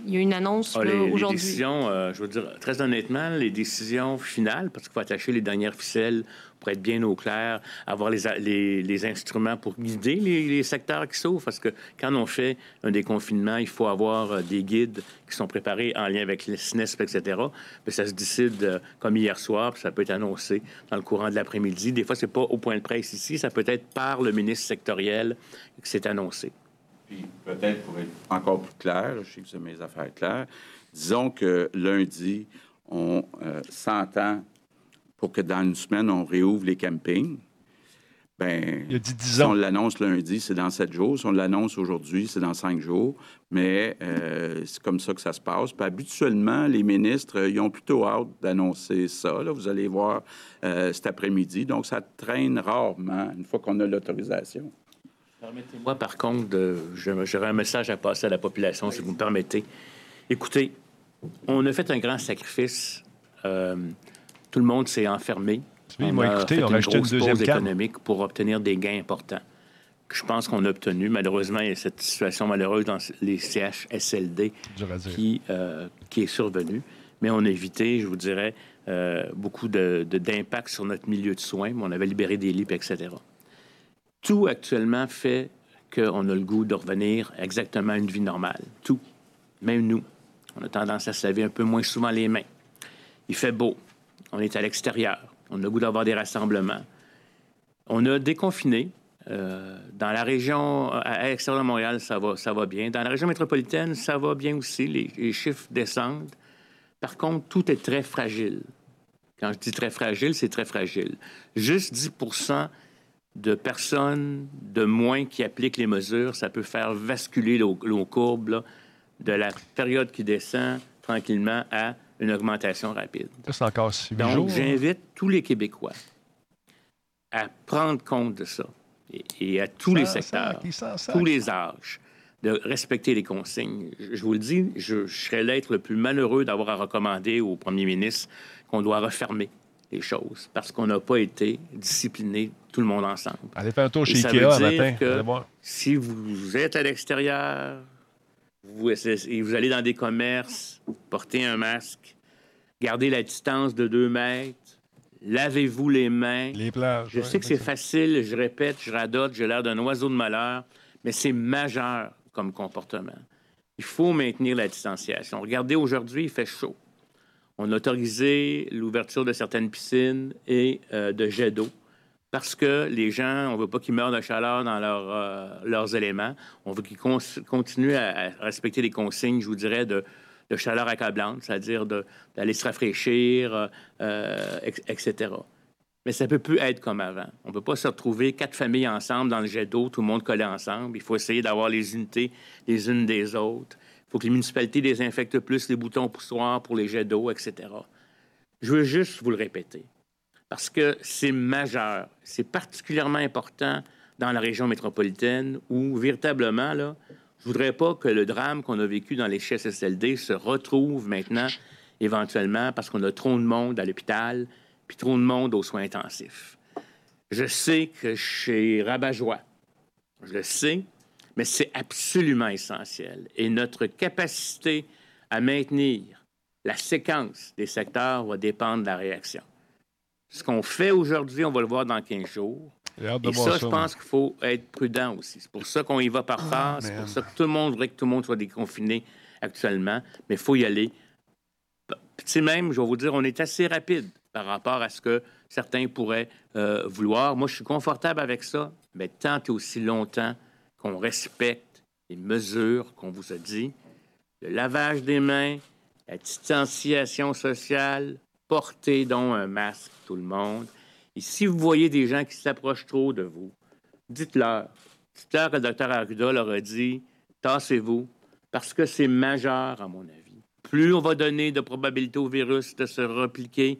il y a une annonce ah, aujourd'hui. Les décisions, euh, je veux dire, très honnêtement, les décisions finales, parce qu'il faut attacher les dernières ficelles pour être bien au clair, avoir les, instruments pour guider les, secteurs qui s'ouvrent. Parce que quand on fait un déconfinement, il faut avoir euh, des guides qui sont préparés en lien avec les SNESP, etc. Mais ça se décide euh, comme hier soir, puis ça peut être annoncé dans le courant de l'après-midi. Des fois, c'est pas au point de presse ici, ça peut être par le ministre sectoriel que c'est annoncé. Puis peut-être pour être encore plus clair, je sais que c'est mes affaires claires, disons que lundi, on euh, s'entend pour que dans une semaine, on réouvre les campings. Ben, Il a dit Si on l'annonce lundi, c'est dans sept jours. Si on l'annonce aujourd'hui, c'est dans cinq jours. Mais euh, c'est comme ça que ça se passe. Puis habituellement, les ministres, ils ont plutôt hâte d'annoncer ça. Là. Vous allez voir euh, cet après-midi. Donc, ça traîne rarement une fois qu'on a l'autorisation. Permettez-moi, par contre, de... j'aurais un message à passer à la population, si vous me permettez. Écoutez, on a fait un grand sacrifice. Euh, tout le monde s'est enfermé. on a écouté, on une deuxième économique pour obtenir des gains importants. Que je pense qu'on a obtenu. Malheureusement, il y a cette situation malheureuse dans les CHSLD qui, euh, qui est survenue. Mais on a évité, je vous dirais, euh, beaucoup d'impact de, sur notre milieu de soins. On avait libéré des lits, etc. Tout actuellement fait qu'on a le goût de revenir exactement à une vie normale. Tout. Même nous. On a tendance à se laver un peu moins souvent les mains. Il fait beau on est à l'extérieur, on a goût d'avoir des rassemblements. On a déconfiné. Euh, dans la région, à l'extérieur de Montréal, ça va, ça va bien. Dans la région métropolitaine, ça va bien aussi. Les, chiffres descendent. Par contre, tout est très fragile. Quand je dis très fragile, c'est très fragile. Juste 10% de personnes de moins qui appliquent les mesures, ça peut faire basculer nos, courbes de la période qui descend tranquillement à une augmentation rapide. C'est encore Donc, j'invite tous les Québécois à prendre compte de ça et, à tous les secteurs, tous les âges, de respecter les consignes. Je vous le dis, je, serais l'être le plus malheureux d'avoir à recommander au premier ministre qu'on doit refermer les choses parce qu'on n'a pas été discipliné tout le monde ensemble. Allez faire un tour chez Ikea matin. si vous êtes à l'extérieur, vous, vous allez dans des commerces, portez un masque, gardez la distance de deux mètres, lavez-vous les mains. Les plages. Je sais que c'est facile, je répète, je radote, j'ai l'air d'un oiseau de malheur, mais c'est majeur comme comportement. Il faut maintenir la distanciation. Regardez, aujourd'hui, il fait chaud. On a autorisé l'ouverture de certaines piscines et euh, de jets d'eau parce que les gens, on ne veut pas qu'ils meurent de chaleur dans euh, leurs éléments. On veut qu'ils continuent à, respecter les consignes, je vous dirais, de, chaleur accablante, c'est-à-dire d'aller se rafraîchir, euh, etc. Mais ça ne peut plus être comme avant. On ne peut pas se retrouver quatre familles ensemble dans le jet d'eau, tout le monde collé ensemble. Il faut essayer d'avoir les unités les unes des autres. Il faut que les municipalités désinfectent plus les boutons poussoirs pour les jets d'eau, etc. Je veux juste vous le répéter parce que c'est majeur, c'est particulièrement important dans la région métropolitaine où véritablement, là, je voudrais pas que le drame qu'on a vécu dans les CHSLD se retrouve maintenant éventuellement parce qu'on a trop de monde à l'hôpital puis trop de monde aux soins intensifs. Je sais que chez Rabat-Joie, je le sais, mais c'est absolument essentiel. Et notre capacité à maintenir la séquence des secteurs va dépendre de la réaction. Ce qu'on fait aujourd'hui, on va le voir dans 15 jours. Et, ça, je pense qu'il faut être prudent aussi. C'est pour ça qu'on y va par phase. c'est pour ça que tout le monde voudrait que tout le monde soit déconfiné actuellement. Mais il faut y aller. Tu même, je vais vous dire, on est assez rapide par rapport à ce que certains pourraient euh, vouloir. Moi, je suis confortable avec ça, mais tant et aussi longtemps qu'on respecte les mesures qu'on vous a dit, le lavage des mains, la distanciation sociale, portez donc un masque, tout le monde. Et si vous voyez des gens qui s'approchent trop de vous, dites-leur. Dites-leur que le docteur Arruda leur a dit tassez-vous, parce que c'est majeur, à mon avis. Plus on va donner de probabilité au virus de se repliquer,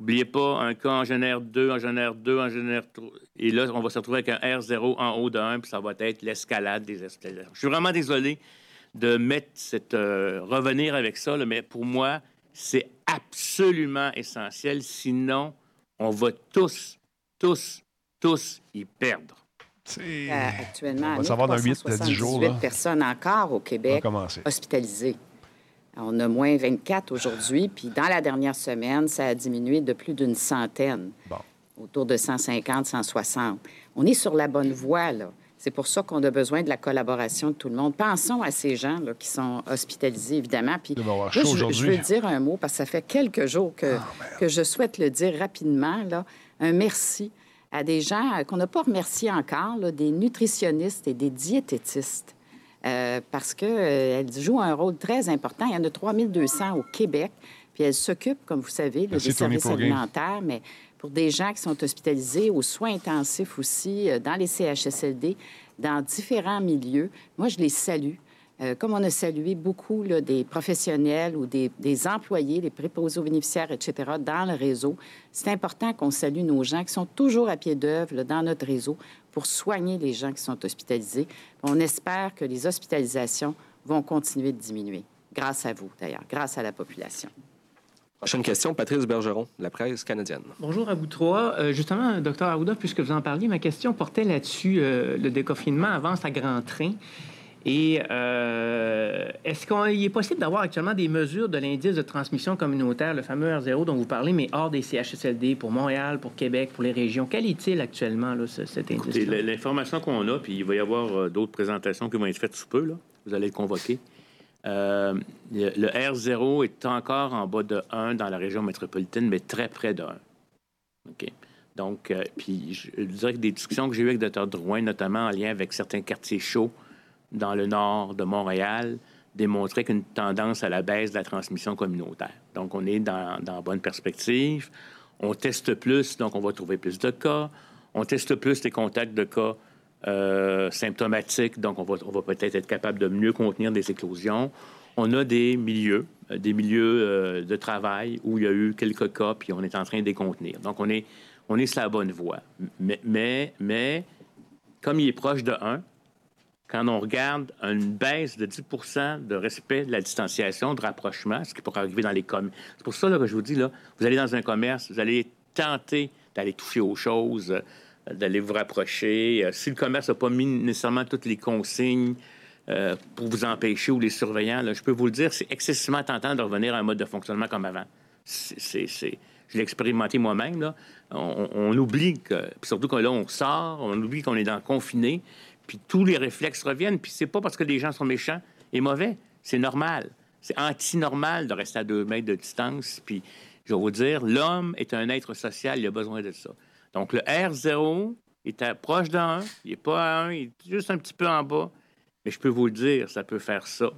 N'oubliez pas, un cas en génère 2, en génère 2, en génère 3. Et là, on va se retrouver avec un R0 en haut de 1, puis ça va être l'escalade des escalades. Je suis vraiment désolé de. Euh, revenir avec ça, mais pour moi, c'est absolument essentiel. Sinon, on va tous, tous, tous y perdre. Euh, actuellement, on va savoir dans 8 10 jours. personnes encore au Québec hospitalisées. On a moins 24 aujourd'hui, puis dans la dernière semaine, ça a diminué de plus d'une centaine, autour de 150, 160. On est sur la bonne voie, là. C'est pour ça qu'on a besoin de la collaboration de tout le monde. Pensons à ces gens là, qui sont hospitalisés, évidemment. Puis, je, je, veux dire un mot, parce que ça fait quelques jours que, ah, que je souhaite le dire rapidement. Là. Un merci à des gens qu'on n'a pas remerciés encore, là, des nutritionnistes et des diététistes. Euh, parce qu'elles euh, jouent un rôle très important. Il y en a 3200 au Québec, puis elles s'occupent, comme vous savez, des services alimentaires, mais pour des gens qui sont hospitalisés aux soins intensifs aussi, euh, dans les CHSLD, dans différents milieux. Moi, je les salue. Euh, comme on a salué beaucoup des professionnels ou des, employés, des préposés aux bénéficiaires, etc., dans le réseau, c'est important qu'on salue nos gens qui sont toujours à pied d'œuvre dans notre réseau pour soigner les gens qui sont hospitalisés. On espère que les hospitalisations vont continuer de diminuer, grâce à vous d'ailleurs, grâce à la population. Prochaine question, Patrice Bergeron, de la presse canadienne. Bonjour à vous trois. Euh, justement, docteur Arruda, puisque vous en parliez, ma question portait là-dessus. Euh, le déconfinement avance à grand train. Et euh, est-ce qu'il est possible d'avoir actuellement des mesures de l'indice de transmission communautaire, le fameux R0 dont vous parlez, mais hors des CHSLD, pour Montréal, pour Québec, pour les régions? Quel est-il actuellement, là, cet indice? L'information qu'on a, puis il va y avoir d'autres présentations qui vont être faites sous peu, là. vous allez être convoqués. Euh, le R0 est encore en bas de 1 dans la région métropolitaine, mais très près de 1. OK? Donc, euh, puis je dirais que des discussions que j'ai eues avec Dr. Drouin, notamment en lien avec certains quartiers chauds dans le nord de Montréal, démontraient qu'une tendance à la baisse de la transmission communautaire. Donc, on est dans, dans bonne perspective. On teste plus, donc on va trouver plus de cas. On teste plus les contacts de cas euh, symptomatiques, donc on va, on va peut-être être capable de mieux contenir des éclosions. On a des milieux, euh, des milieux euh, de travail où il y a eu quelques cas, puis on est en train de les contenir. Donc on est, on est sur la bonne voie. Mais, mais, mais comme il est proche de 1, quand on regarde une baisse de 10% de respect de la distanciation, de rapprochement, ce qui pourrait arriver dans les commerces. C'est pour ça que je vous dis, là, vous allez dans un commerce, vous allez tenter d'aller toucher aux choses, d'aller vous rapprocher. Euh, si le commerce n'a pas mis nécessairement toutes les consignes euh, pour vous empêcher ou les surveillants, je peux vous le dire, c'est excessivement tentant de revenir à un mode de fonctionnement comme avant. Je l'ai expérimenté moi-même. On, oublie que, surtout quand là, on sort, on oublie qu'on est dans confiné, puis tous les réflexes reviennent. Puis c'est pas parce que les gens sont méchants et mauvais, c'est normal. C'est anti-normal de rester à deux mètres de distance. Puis je vais vous dire, l'homme est un être social, il a besoin de ça. Donc, le R0 est proche d'un, il n'est pas à 1, il est juste un petit peu en bas. Mais je peux vous le dire, ça peut faire ça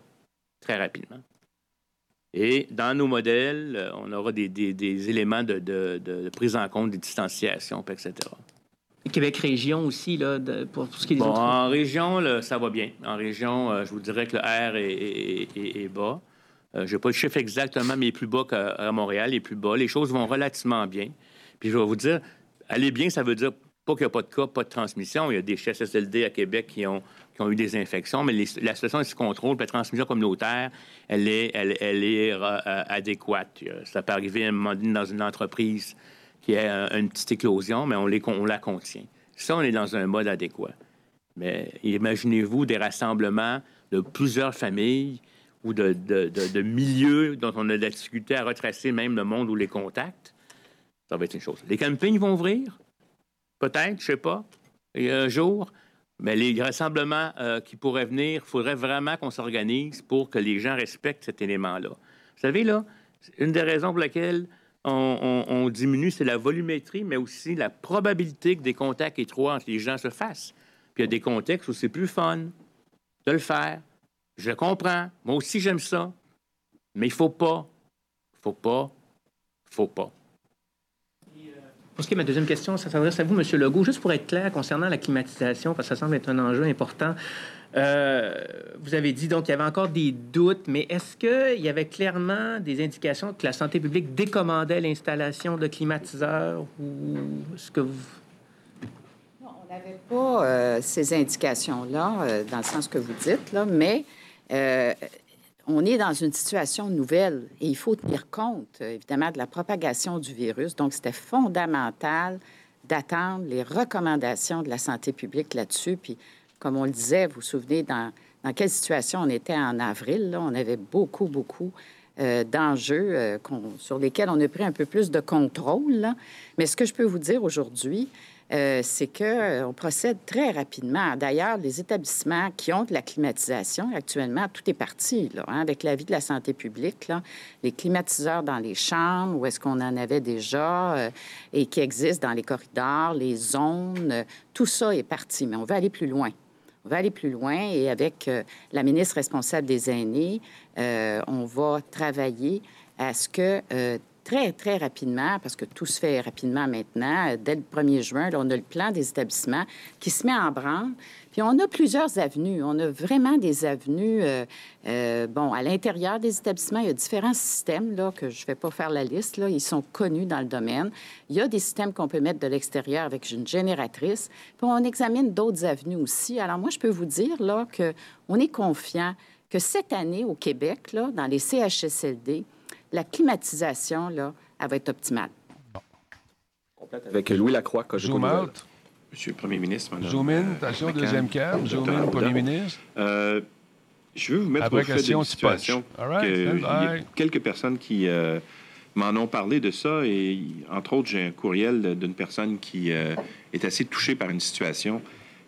très rapidement. Et dans nos modèles, euh, on aura des, éléments de, prise en compte des distanciations, etc. Québec région aussi, là, pour, ce qui est des autres... En région, ça va bien. En région, euh, je vous dirais que le R est, bas. Euh, je n'ai pas le chiffre exactement, mais il est plus bas qu'à Montréal, il est plus bas. Les choses vont relativement bien. Puis je vais vous dire, aller bien, ça veut dire pas qu'il n'y a pas de cas, pas de transmission. Il y a des CHSLD à Québec qui ont, eu des infections, mais la situation est sous contrôle. La transmission communautaire, elle est, elle, est euh, adéquate. Ça peut arriver à un moment donné dans une entreprise qui a une petite éclosion, mais on la contient. Ça, on est dans un mode adéquat. Mais imaginez-vous des rassemblements de plusieurs familles ou de, de, milieux dont on a de la difficulté à retracer même le monde ou les contacts. Ça va être une chose. Les campings vont ouvrir? Peut-être, je sais pas, un jour? Mais les rassemblements euh, qui pourraient venir, il faudrait vraiment qu'on s'organise pour que les gens respectent cet élément-là. Vous savez, là, une des raisons pour lesquelles on, diminue, c'est la volumétrie, mais aussi la probabilité que des contacts étroits entre les gens se fassent. Puis il y a des contextes où c'est plus fun de le faire. Je comprends. Moi aussi, j'aime ça. Mais il faut pas. faut pas. faut pas. Pour ce qui est ma deuxième question, ça s'adresse à vous, M. Legault. Juste pour être clair concernant la climatisation, parce que ça semble être un enjeu important. Euh, vous avez dit donc qu'il y avait encore des doutes, mais est-ce qu'il y avait clairement des indications que la santé publique décommandait l'installation de climatiseurs ou ce que vous... on n'avait pas euh, ces indications-là, euh, dans le sens que vous dites, là, mais on est dans une situation nouvelle et il faut tenir compte, évidemment, de la propagation du virus. Donc, c'était fondamental d'attendre les recommandations de la santé publique là-dessus. Puis, comme on le disait, vous vous souvenez dans, quelle situation on était en avril. On avait beaucoup, beaucoup euh, d'enjeux euh, sur lesquels on a pris un peu plus de contrôle. Mais ce que je peux vous dire aujourd'hui, euh, c'est qu'on euh, procède très rapidement. D'ailleurs, les établissements qui ont de la climatisation, actuellement, tout est parti, là, hein, avec l'avis de la santé publique. Les climatiseurs dans les chambres, où est-ce qu'on en avait déjà, euh, et qui existent dans les corridors, les zones, tout ça est parti. Mais on va aller plus loin. On va aller plus loin et avec la ministre responsable des aînés, on va travailler à ce que très, très rapidement, parce que tout se fait rapidement maintenant. Dès le 1er juin, là, on a le plan des établissements qui se met en branle. Puis on a plusieurs avenues. On a vraiment des avenues. Euh, euh, bon, à l'intérieur des établissements, il y a différents systèmes, là, que je ne vais pas faire la liste. Là, ils sont connus dans le domaine. Il y a des systèmes qu'on peut mettre de l'extérieur avec une génératrice. Puis on examine d'autres avenues aussi. Alors moi, je peux vous dire là qu'on est confiant que cette année, au Québec, là, dans les CHSLD, la climatisation, là, elle va être optimale. Avec Louis Lacroix, que je Zoom out. Monsieur le Premier ministre, Madame. Zoom in, attention, deuxième carte. Zoom in, Premier ministre. Euh, je veux vous mettre au fait d'une situation. il y a quelques personnes qui euh, m'en ont parlé de ça et, entre autres, j'ai un courriel d'une personne qui euh, est assez touchée par une situation.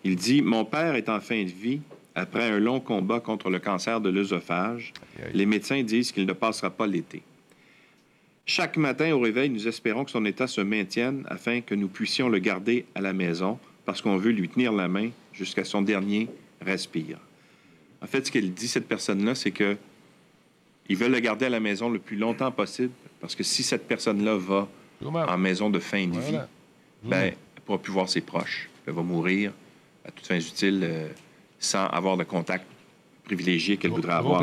Il dit Mon père est en fin de vie après un long combat contre le cancer de l'œsophage. Les médecins disent qu'il ne passera pas l'été. Chaque matin au réveil, nous espérons que son état se maintienne afin que nous puissions le garder à la maison parce qu'on veut lui tenir la main jusqu'à son dernier respire. En fait, ce qu'elle dit, cette personne-là, c'est que ils veulent le garder à la maison le plus longtemps possible parce que si cette personne-là va en maison de fin de vie, ben, elle ne pourra plus voir ses proches. Elle va mourir à toutes fins utiles euh, sans avoir le contact privilégié qu'elle voudrait avoir.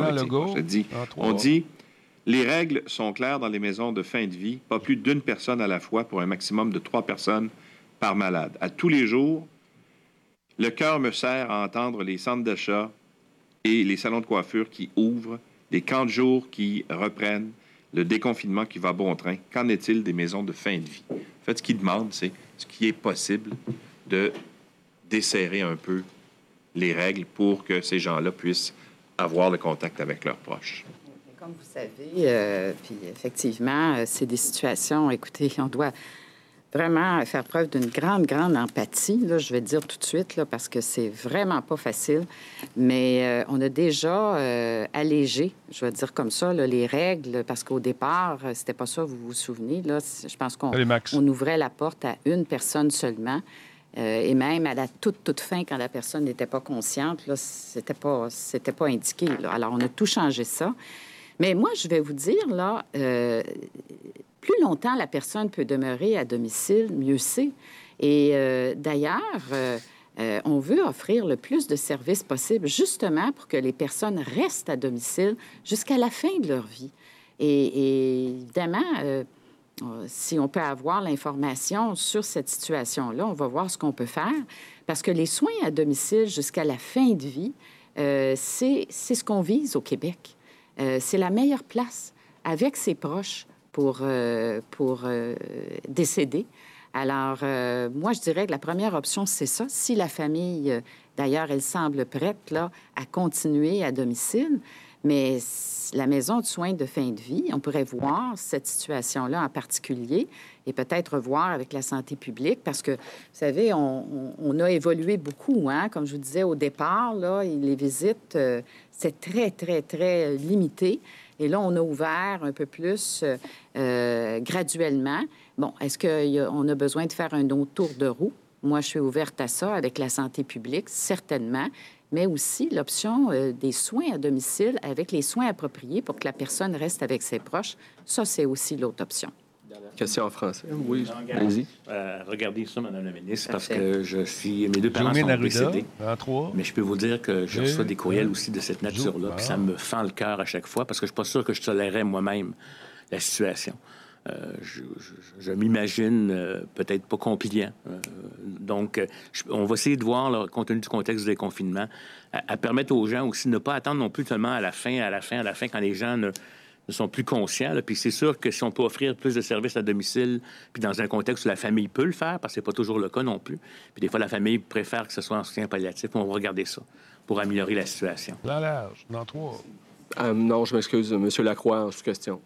on dit les règles sont claires dans les maisons de fin de vie, pas plus d'une personne à la fois pour un maximum de trois personnes par malade. À tous les jours, le cœur me sert à entendre les centres d'achat et les salons de coiffure qui ouvrent, les camps de jour qui reprennent, le déconfinement qui va bon train. Qu'en est-il des maisons de fin de vie? En fait, ce qu'ils demandent, c'est ce qui est possible de desserrer un peu les règles pour que ces gens-là puissent avoir le contact avec leurs proches comme vous savez, euh, puis effectivement, euh, c'est des situations, écoutez, on doit vraiment faire preuve d'une grande, grande empathie, là, je vais dire tout de suite, là, parce que c'est vraiment pas facile. Mais euh, on a déjà euh, allégé, je vais dire comme ça, les règles, parce qu'au départ, c'était pas ça, vous vous souvenez. Là, je pense qu'on on ouvrait la porte à une personne seulement. Et même à la toute, toute fin, quand la personne n'était pas consciente, là, c'était pas, c'était pas indiqué. Alors, on a tout changé ça. Mais moi, je vais vous dire, là, plus longtemps la personne peut demeurer à domicile, mieux c'est. Et euh, d'ailleurs, euh, euh, on veut offrir le plus de services possible justement pour que les personnes restent à domicile jusqu'à la fin de leur vie. Et, évidemment, si on peut avoir l'information sur cette situation-là, on va voir ce qu'on peut faire. Parce que les soins à domicile jusqu'à la fin de vie, c'est ce qu'on vise au Québec. c'est la meilleure place avec ses proches pour, euh, pour euh, décéder. Alors, euh, moi, je dirais que la première option, c'est ça. Si la famille, d'ailleurs, elle semble prête là, à continuer à domicile, mais la maison de soins de fin de vie, on pourrait voir cette situation-là en particulier et peut-être voir avec la santé publique parce que, vous savez, on, a évolué beaucoup. Hein? Comme je vous disais au départ, là, les visites, c'est très, très, très limité. Et là, on a ouvert un peu plus euh, euh, graduellement. Bon, est-ce qu'on a besoin de faire un autre tour de roue? Moi, je suis ouverte à ça avec la santé publique, certainement, mais aussi l'option euh, des soins à domicile avec les soins appropriés pour que la personne reste avec ses proches. Ça, c'est aussi l'autre option. Question en français. Oui, allez-y. Euh, regardez ça, Madame la ministre, parce que je suis. Mes deux parents sont décédés. Mais je peux vous dire que je reçois des courriels aussi de cette nature-là, puis ça me fend le cœur à chaque fois, parce que je suis pas sûr que je tolérais moi-même la situation. Euh, je, m'imagine euh, peut-être pas compliant. donc, on va essayer de voir, compte tenu du contexte des confinements, à, à, permettre aux gens aussi de ne pas attendre non plus seulement à la fin, à la fin, à la fin, quand les gens ne, ne sont plus conscients. Puis c'est sûr que si on peut offrir plus de services à domicile, puis dans un contexte où la famille peut le faire, parce que c'est pas toujours le cas non plus, puis des fois la famille préfère que ce soit en soutien palliatif, on va regarder ça pour améliorer la situation. Dans l'âge, dans trois. Euh, non, je m'excuse, M. Lacroix, en sous-question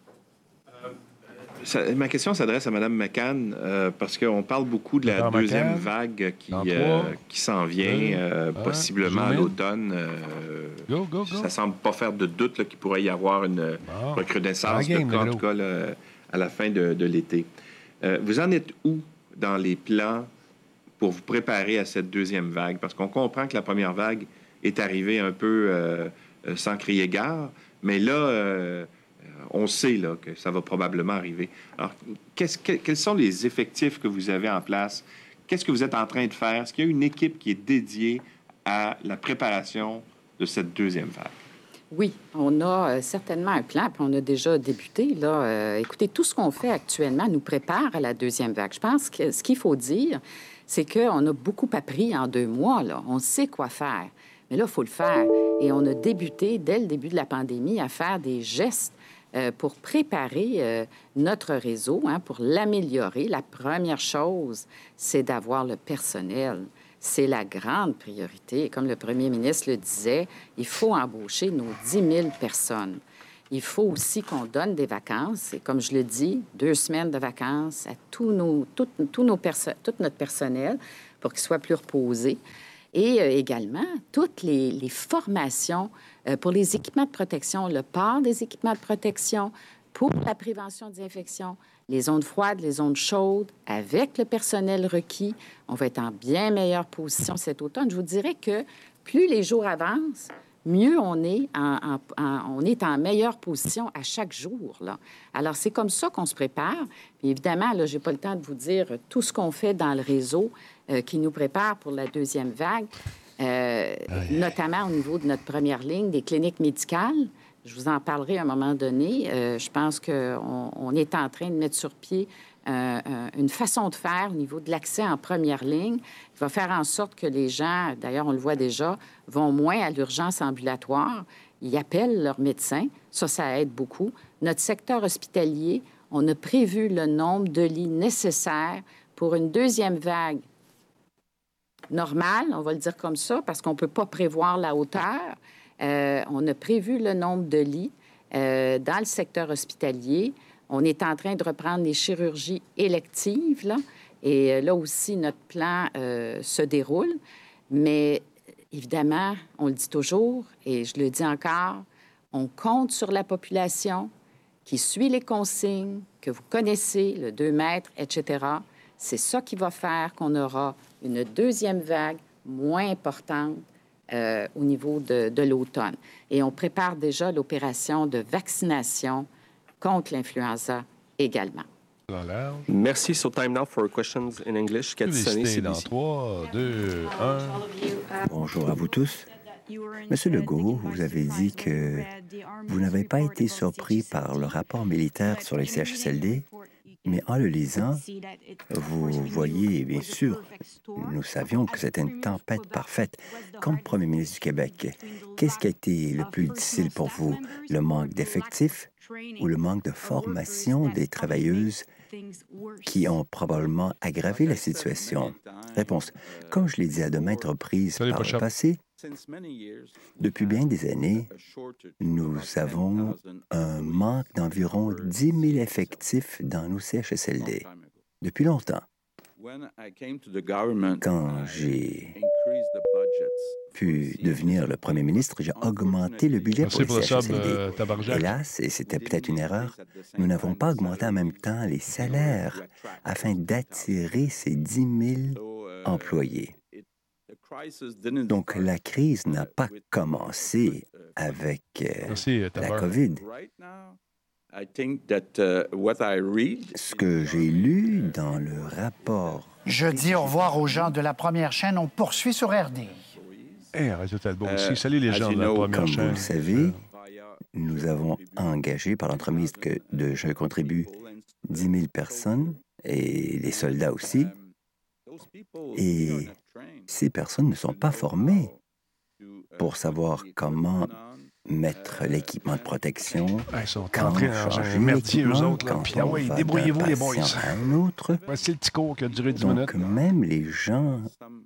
ma question s'adresse à Mme McCann euh, parce qu'on parle beaucoup de la deuxième vague qui, euh, qui s'en vient, euh, possiblement à l'automne. Ça semble pas faire de doute qu'il pourrait y avoir une recrudescence de cas, en tout cas, à la fin de, de l'été. vous en êtes où dans les plans pour vous préparer à cette deuxième vague? Parce qu'on comprend que la première vague est arrivée un peu sans crier gare, mais là on sait là, que ça va probablement arriver. Alors, quels sont les effectifs que vous avez en place? Qu'est-ce que vous êtes en train de faire? Est-ce qu'il y a une équipe qui est dédiée à la préparation de cette deuxième vague? Oui, on a euh, certainement un plan, puis on a déjà débuté. Là, euh, écoutez, tout ce qu'on fait actuellement nous prépare à la deuxième vague. Je pense que ce qu'il faut dire, c'est qu'on a beaucoup appris en deux mois. On sait quoi faire. Mais là, il faut le faire. Et on a débuté, dès le début de la pandémie, à faire des gestes euh, pour préparer euh, notre réseau, hein, pour l'améliorer, la première chose, c'est d'avoir le personnel. C'est la grande priorité. Comme le premier ministre le disait, il faut embaucher nos 10 000 personnes. Il faut aussi qu'on donne des vacances. Et comme je le dis, deux semaines de vacances à tous nos, tout, nos notre personnel pour qu'il soit plus reposé. Et euh, également, toutes les formations euh, pour les équipements de protection, le port des équipements de protection pour la prévention des infections, les zones froides, les zones chaudes, avec le personnel requis. On va être en bien meilleure position cet automne. Je vous dirais que plus les jours avancent, mieux on est en, on est en meilleure position à chaque jour. Alors, c'est comme ça qu'on se prépare. évidemment, je n'ai pas le temps de vous dire tout ce qu'on fait dans le réseau euh, qui nous prépare pour la deuxième vague. Euh, notamment au niveau de notre première ligne des cliniques médicales. Je vous en parlerai à un moment donné. Euh, je pense qu'on on est en train de mettre sur pied euh, une façon de faire au niveau de l'accès en première ligne qui va faire en sorte que les gens, d'ailleurs on le voit déjà, vont moins à l'urgence ambulatoire. Ils appellent leur médecin. Ça, ça aide beaucoup. Notre secteur hospitalier, on a prévu le nombre de lits nécessaires pour une deuxième vague normal, on va le dire comme ça, parce qu'on ne peut pas prévoir la hauteur. Euh, on a prévu le nombre de lits euh, dans le secteur hospitalier. On est en train de reprendre les chirurgies électives, là. Et là aussi, notre plan se déroule. Mais évidemment, on le dit toujours et je le dis encore, on compte sur la population qui suit les consignes que vous connaissez, le 2 mètres, etc. C'est ça qui va faire qu'on aura une deuxième vague moins importante euh, au niveau de, de l'automne. Et on prépare déjà l'opération de vaccination contre l'influenza également. Merci. So time now for questions in English. dans 3, 2, 1. Bonjour à vous tous. Monsieur Legault, vous avez dit que vous n'avez pas été surpris par le rapport militaire sur les CHSLD, mais en le lisant, vous voyez, bien sûr, nous savions que c'était une tempête parfaite. Comme Premier ministre du Québec, qu'est-ce qui a été le plus difficile pour vous, le manque d'effectifs ou le manque de formation des travailleuses qui ont probablement aggravé la situation? Réponse. Comme je l'ai dit à de maintes reprises par le passé, depuis bien des années, nous avons un manque d'environ 10 000 effectifs dans nos CHSLD. Depuis longtemps. Quand j'ai pu devenir le premier ministre, j'ai augmenté le budget pour les CHSLD. Euh, Hélas, et c'était peut-être une erreur, nous n'avons pas augmenté en même temps les salaires afin d'attirer ces 10 000 employés. Donc la crise n'a pas commencé avec euh, la COVID. Ce que j'ai lu dans le rapport. Je dis au revoir aux gens de la première chaîne. On poursuit sur RD. Eh, aussi. Salut les gens de la première Comme chaîne. vous le savez, nous avons engagé par l'entremise de Je contribue 10 000 personnes et les soldats aussi. Et ces personnes ne sont pas formées pour savoir comment mettre l'équipement de protection, ils sont merdier, eux autres. Là. Puis, oui, débrouillez-vous, les boys. Un autre. Voici le petit cours qui a duré 10 Donc, minutes. même les gens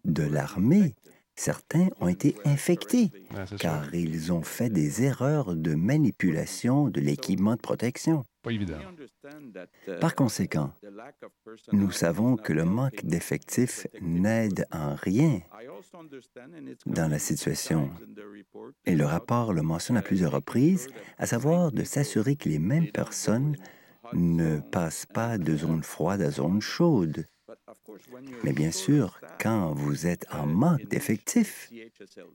de l'armée, certains ont été infectés, car ils ont fait des erreurs de manipulation de l'équipement de protection. Par conséquent, nous savons que le manque d'effectifs n'aide en rien dans la situation. Et le rapport le mentionne à plusieurs reprises, à savoir de s'assurer que les mêmes personnes ne passent pas de zone froide à zone chaude. Mais bien sûr, quand vous êtes en manque d'effectifs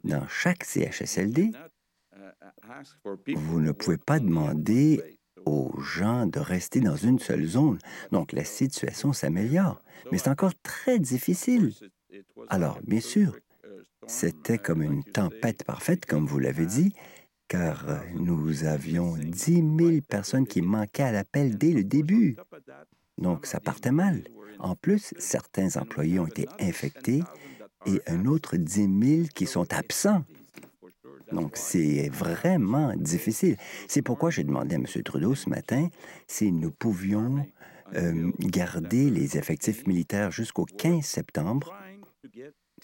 dans chaque CHSLD, vous ne pouvez pas demander aux gens de rester dans une seule zone. Donc la situation s'améliore, mais c'est encore très difficile. Alors, bien sûr, c'était comme une tempête parfaite, comme vous l'avez dit, car nous avions 10 000 personnes qui manquaient à l'appel dès le début. Donc, ça partait mal. En plus, certains employés ont été infectés et un autre 10 000 qui sont absents. Donc, c'est vraiment difficile. C'est pourquoi j'ai demandé à M. Trudeau ce matin si nous pouvions euh, garder les effectifs militaires jusqu'au 15 septembre.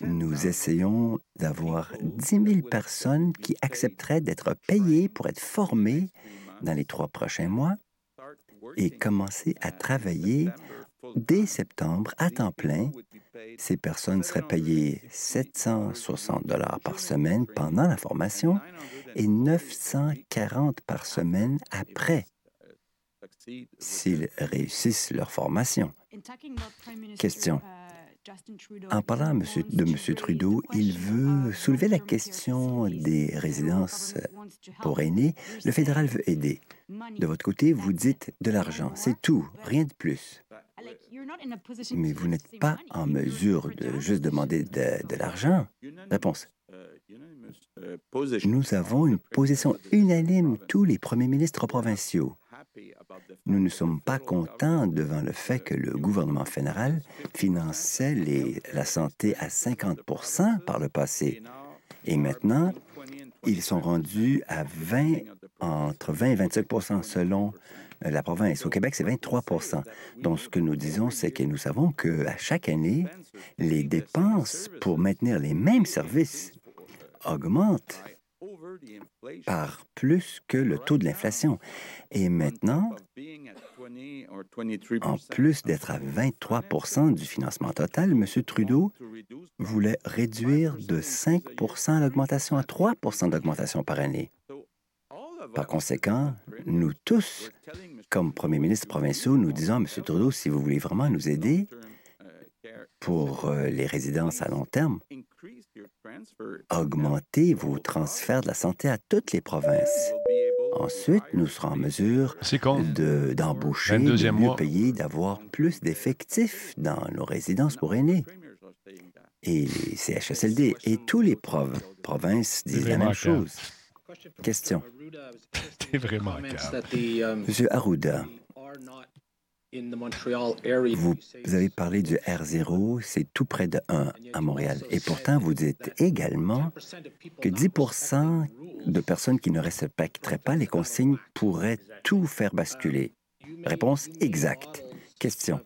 Nous essayons d'avoir 10 000 personnes qui accepteraient d'être payées pour être formées dans les trois prochains mois et commencer à travailler dès septembre à temps plein ces personnes seraient payées 760 dollars par semaine pendant la formation et 940 par semaine après s'ils réussissent leur formation. Question. En parlant de M. Trudeau, il veut soulever la question des résidences pour aînés. Le fédéral veut aider. De votre côté, vous dites de l'argent. C'est tout, rien de plus. Mais vous n'êtes pas en mesure de juste demander de, l'argent. Réponse. Nous avons une position unanime, tous les premiers ministres provinciaux. Nous ne sommes pas contents devant le fait que le gouvernement fédéral finançait la santé à 50 par le passé. Et maintenant, ils sont rendus à 20, entre 20 et 25 selon la province. Au Québec, c'est 23 Donc, ce que nous disons, c'est que nous savons qu'à chaque année, les dépenses pour maintenir les mêmes services augmentent par plus que le taux de l'inflation. Et maintenant, En plus d'être à 23% du financement total, M. Trudeau voulait réduire de 5% l'augmentation à 3% d'augmentation par année. Par conséquent, nous tous, comme premiers ministres provinciaux, nous disons à M. Trudeau, si vous voulez vraiment nous aider pour euh, les résidences à long terme, augmentez vos transferts de la santé à toutes les provinces. Ensuite, nous serons en mesure d'embaucher, de, de mieux payer, d'avoir plus d'effectifs dans nos résidences pour aînés. Et les CHSLD et tous les provinces disent la même chose. Question. C'est vraiment Monsieur Arruda, vous, avez parlé du R0, c'est tout près de 1 à Montréal. Et pourtant, vous dites également que 10% de personnes qui ne respecteraient pas les consignes pourraient tout faire basculer. Réponse exacte. Question.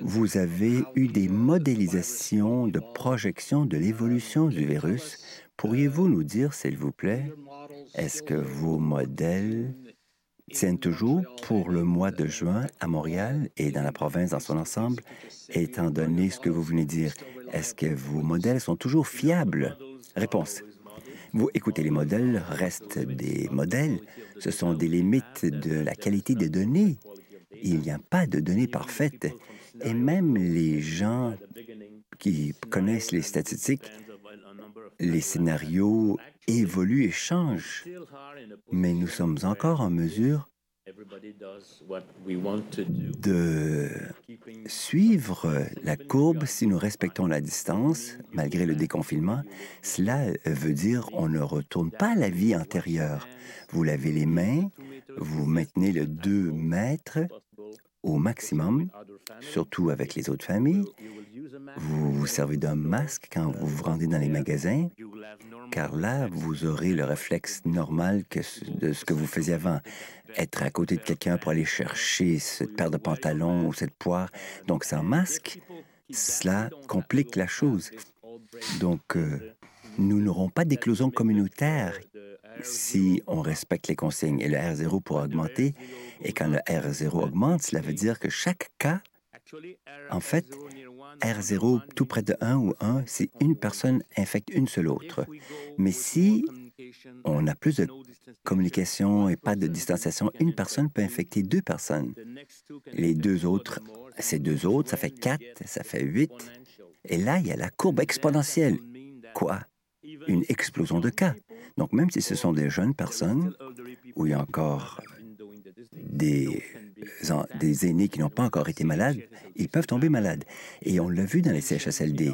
Vous avez eu des modélisations de projection de l'évolution du virus. Pourriez-vous nous dire, s'il vous plaît, est-ce que vos modèles tiennent toujours pour le mois de juin à Montréal et dans la province dans son ensemble, étant donné ce que vous venez de dire? Est-ce que vos modèles sont toujours fiables? Réponse. Vous écoutez, les modèles restent des modèles. Ce sont des limites de la qualité des données. Il n'y a pas de données parfaites. Et même les gens qui connaissent les statistiques, les scénarios évoluent et changent. Mais nous sommes encore en mesure de suivre la courbe si nous respectons la distance, malgré le déconfinement. Cela veut dire on ne retourne pas à la vie antérieure. Vous lavez les mains, vous maintenez le 2 mètres au maximum, surtout avec les autres familles. Vous vous servez d'un masque quand vous vous rendez dans les magasins, car là, vous aurez le réflexe normal de ce que vous faisiez avant. Être à côté de quelqu'un pour aller chercher cette paire de pantalons ou cette poire. Donc, sans masque, cela complique la chose. Donc, euh, nous n'aurons pas d'éclosion communautaire si on respecte les consignes. Et le R0 pourra augmenter. Et quand le R0 augmente, cela veut dire que chaque cas, en fait, R0 tout près de 1 ou 1, c'est une personne infecte une seule autre. Mais si on a plus de communication et pas de distanciation, une personne peut infecter deux personnes. Les deux autres, ces deux autres, ça fait quatre, ça fait huit. Et là, il y a la courbe exponentielle. Quoi? Une explosion de cas. Donc, même si ce sont des jeunes personnes, où il y a encore des, des aînés qui n'ont pas encore été malades, ils peuvent tomber malades. Et on l'a vu dans les CHSLD.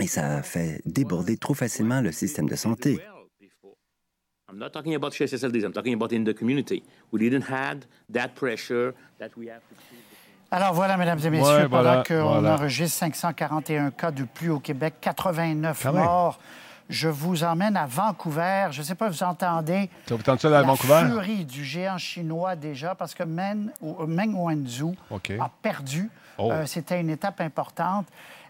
Et ça a fait déborder trop facilement le système de santé. Alors voilà, mesdames et messieurs, pendant qu'on enregistre 541 cas de plus au Québec, 89 morts. Je vous emmène à Vancouver. Je ne sais pas si vous entendez ça vous la Vancouver? furie du géant chinois déjà, parce que Meng, Wanzhou a perdu. Oh. Euh, c'était une étape importante.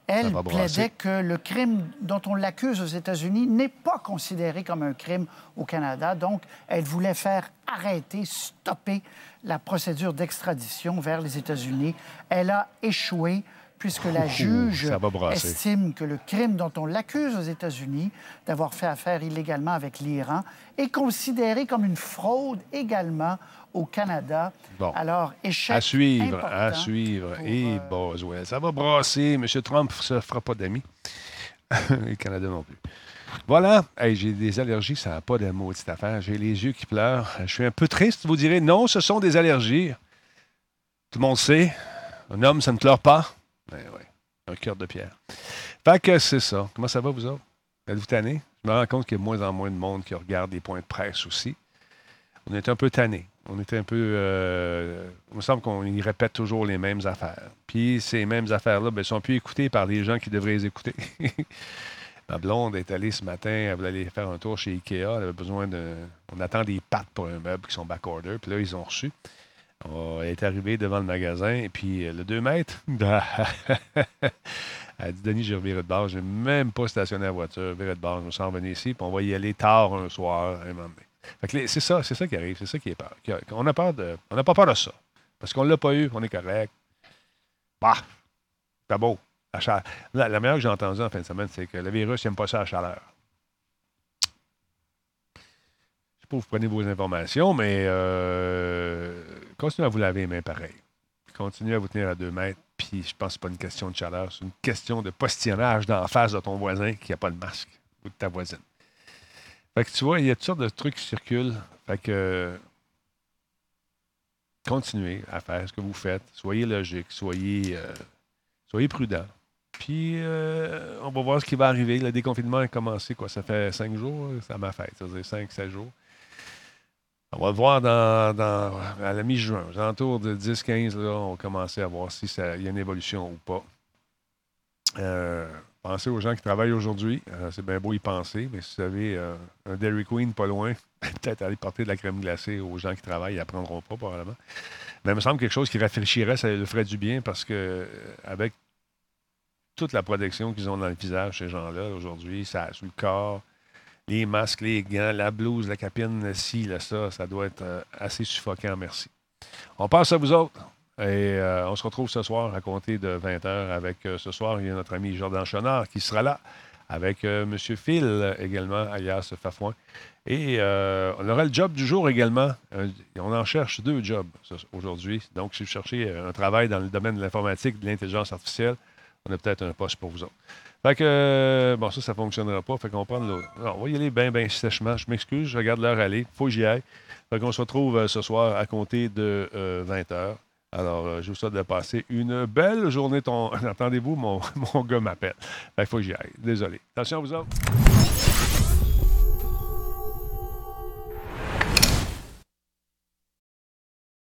Elle plaidait que le crime dont on l'accuse aux États-Unis n'est pas considéré comme un crime au Canada. Donc, elle voulait faire arrêter, stopper la procédure d'extradition vers les États-Unis. Elle a échoué puisque la juge estime que le crime dont on l'accuse aux États-Unis d'avoir fait affaire illégalement avec l'Iran est considéré comme une fraude également au Canada. Bon. Alors, échec À suivre, à suivre. Et bon, ça va brasser. M. Trump ne se fera pas d'amis. le Canada non plus. Voilà, j'ai des allergies, ça n'a pas de maudite affaire. J'ai les yeux qui pleurent. Je suis un peu triste, vous direz. Non, ce sont des allergies. Tout le monde sait. Un homme, ça ne pleure pas. Ben oui, un cœur de pierre. Fait que c'est ça. Comment ça va, vous autres? Êtes-vous tanné? Je me rends compte qu'il y a de moins en moins de monde qui regarde des points de presse aussi. On est un peu tanné. On était un peu. Euh, il me semble qu'on y répète toujours les mêmes affaires. Puis ces mêmes affaires-là ben, sont plus écoutées par les gens qui devraient les écouter. Ma blonde est allée ce matin, elle voulait aller faire un tour chez Ikea. Elle avait besoin de. On attend des pattes pour un meuble qui sont back-order. Puis là, ils ont reçu. Elle est arrivée devant le magasin, puis euh, le 2 mètres, elle dit Denis, j'ai reviré de bord, je n'ai même pas stationné la voiture, viré de bord, je me suis revenu ici, puis on va y aller tard un soir. C'est ça, c'est ça qui arrive, c'est ça qui est peur. On n'a pas peur de ça. Parce qu'on ne l'a pas eu, on est correct. Bah, c'est beau. La, meilleure que j'ai entendue en fin de semaine, c'est que le virus n'aime pas ça la chaleur. Je sais pas où vous prenez vos informations, mais euh, continuez à vous laver les mains pareil. Continuez à vous tenir à deux mètres. Puis je pense que ce pas une question de chaleur, c'est une question de postillonnage d'en face de ton voisin qui n'a pas de masque ou de ta voisine. Fait que tu vois, il y a toutes sortes de trucs qui circulent. Fait que continuez à faire ce que vous faites. Soyez logique, soyez, euh, soyez prudent. Puis, euh, on va voir ce qui va arriver. Le déconfinement a commencé, quoi, ça fait cinq jours, ça m'a fait, ça faisait cinq, sept jours. On va le voir dans, à la mi-juin. Aux alentours de 10-15, on va commencer à voir s'il y a une évolution ou pas. Euh, pensez aux gens qui travaillent aujourd'hui. Euh, c'est bien beau y penser, mais si vous avez un Dairy Queen pas loin, peut-être aller porter de la crème glacée aux gens qui travaillent, ils n'apprendront pas probablement. Mais il me semble quelque chose qui rafraîchirait, ça le ferait du bien parce que avec toute la protection qu'ils ont dans le visage, ces gens-là, aujourd'hui, ça le corps, les masques, les gants, la blouse, la capine, là, ça, ça doit être euh, assez suffocant, merci. On passe à vous autres. Et euh, on se retrouve ce soir à compter de 20h avec euh, ce soir, il y a notre ami Jordan Chonard qui sera là avec M. Phil également, alias Fafouin. Et on aura le job du jour également. on en cherche deux jobs aujourd'hui. Donc, si vous cherchez un travail dans le domaine de l'informatique, de l'intelligence artificielle, on a peut-être un poste pour vous autres. Fait que, euh, bon, ça, ça ne fonctionnera pas. Fait qu'on prend l'autre. On va y aller bien, bien sèchement. Je m'excuse, je regarde l'heure aller. Faut que j'y aille. Fait qu'on se retrouve euh, ce soir à compter de 20 euh, h Alors, je vous souhaite de passer une belle journée. Ton... Attendez-vous, mon, mon gars m'appelle. Qu'il faut que j'y aille. Désolé. Attention à vous autres.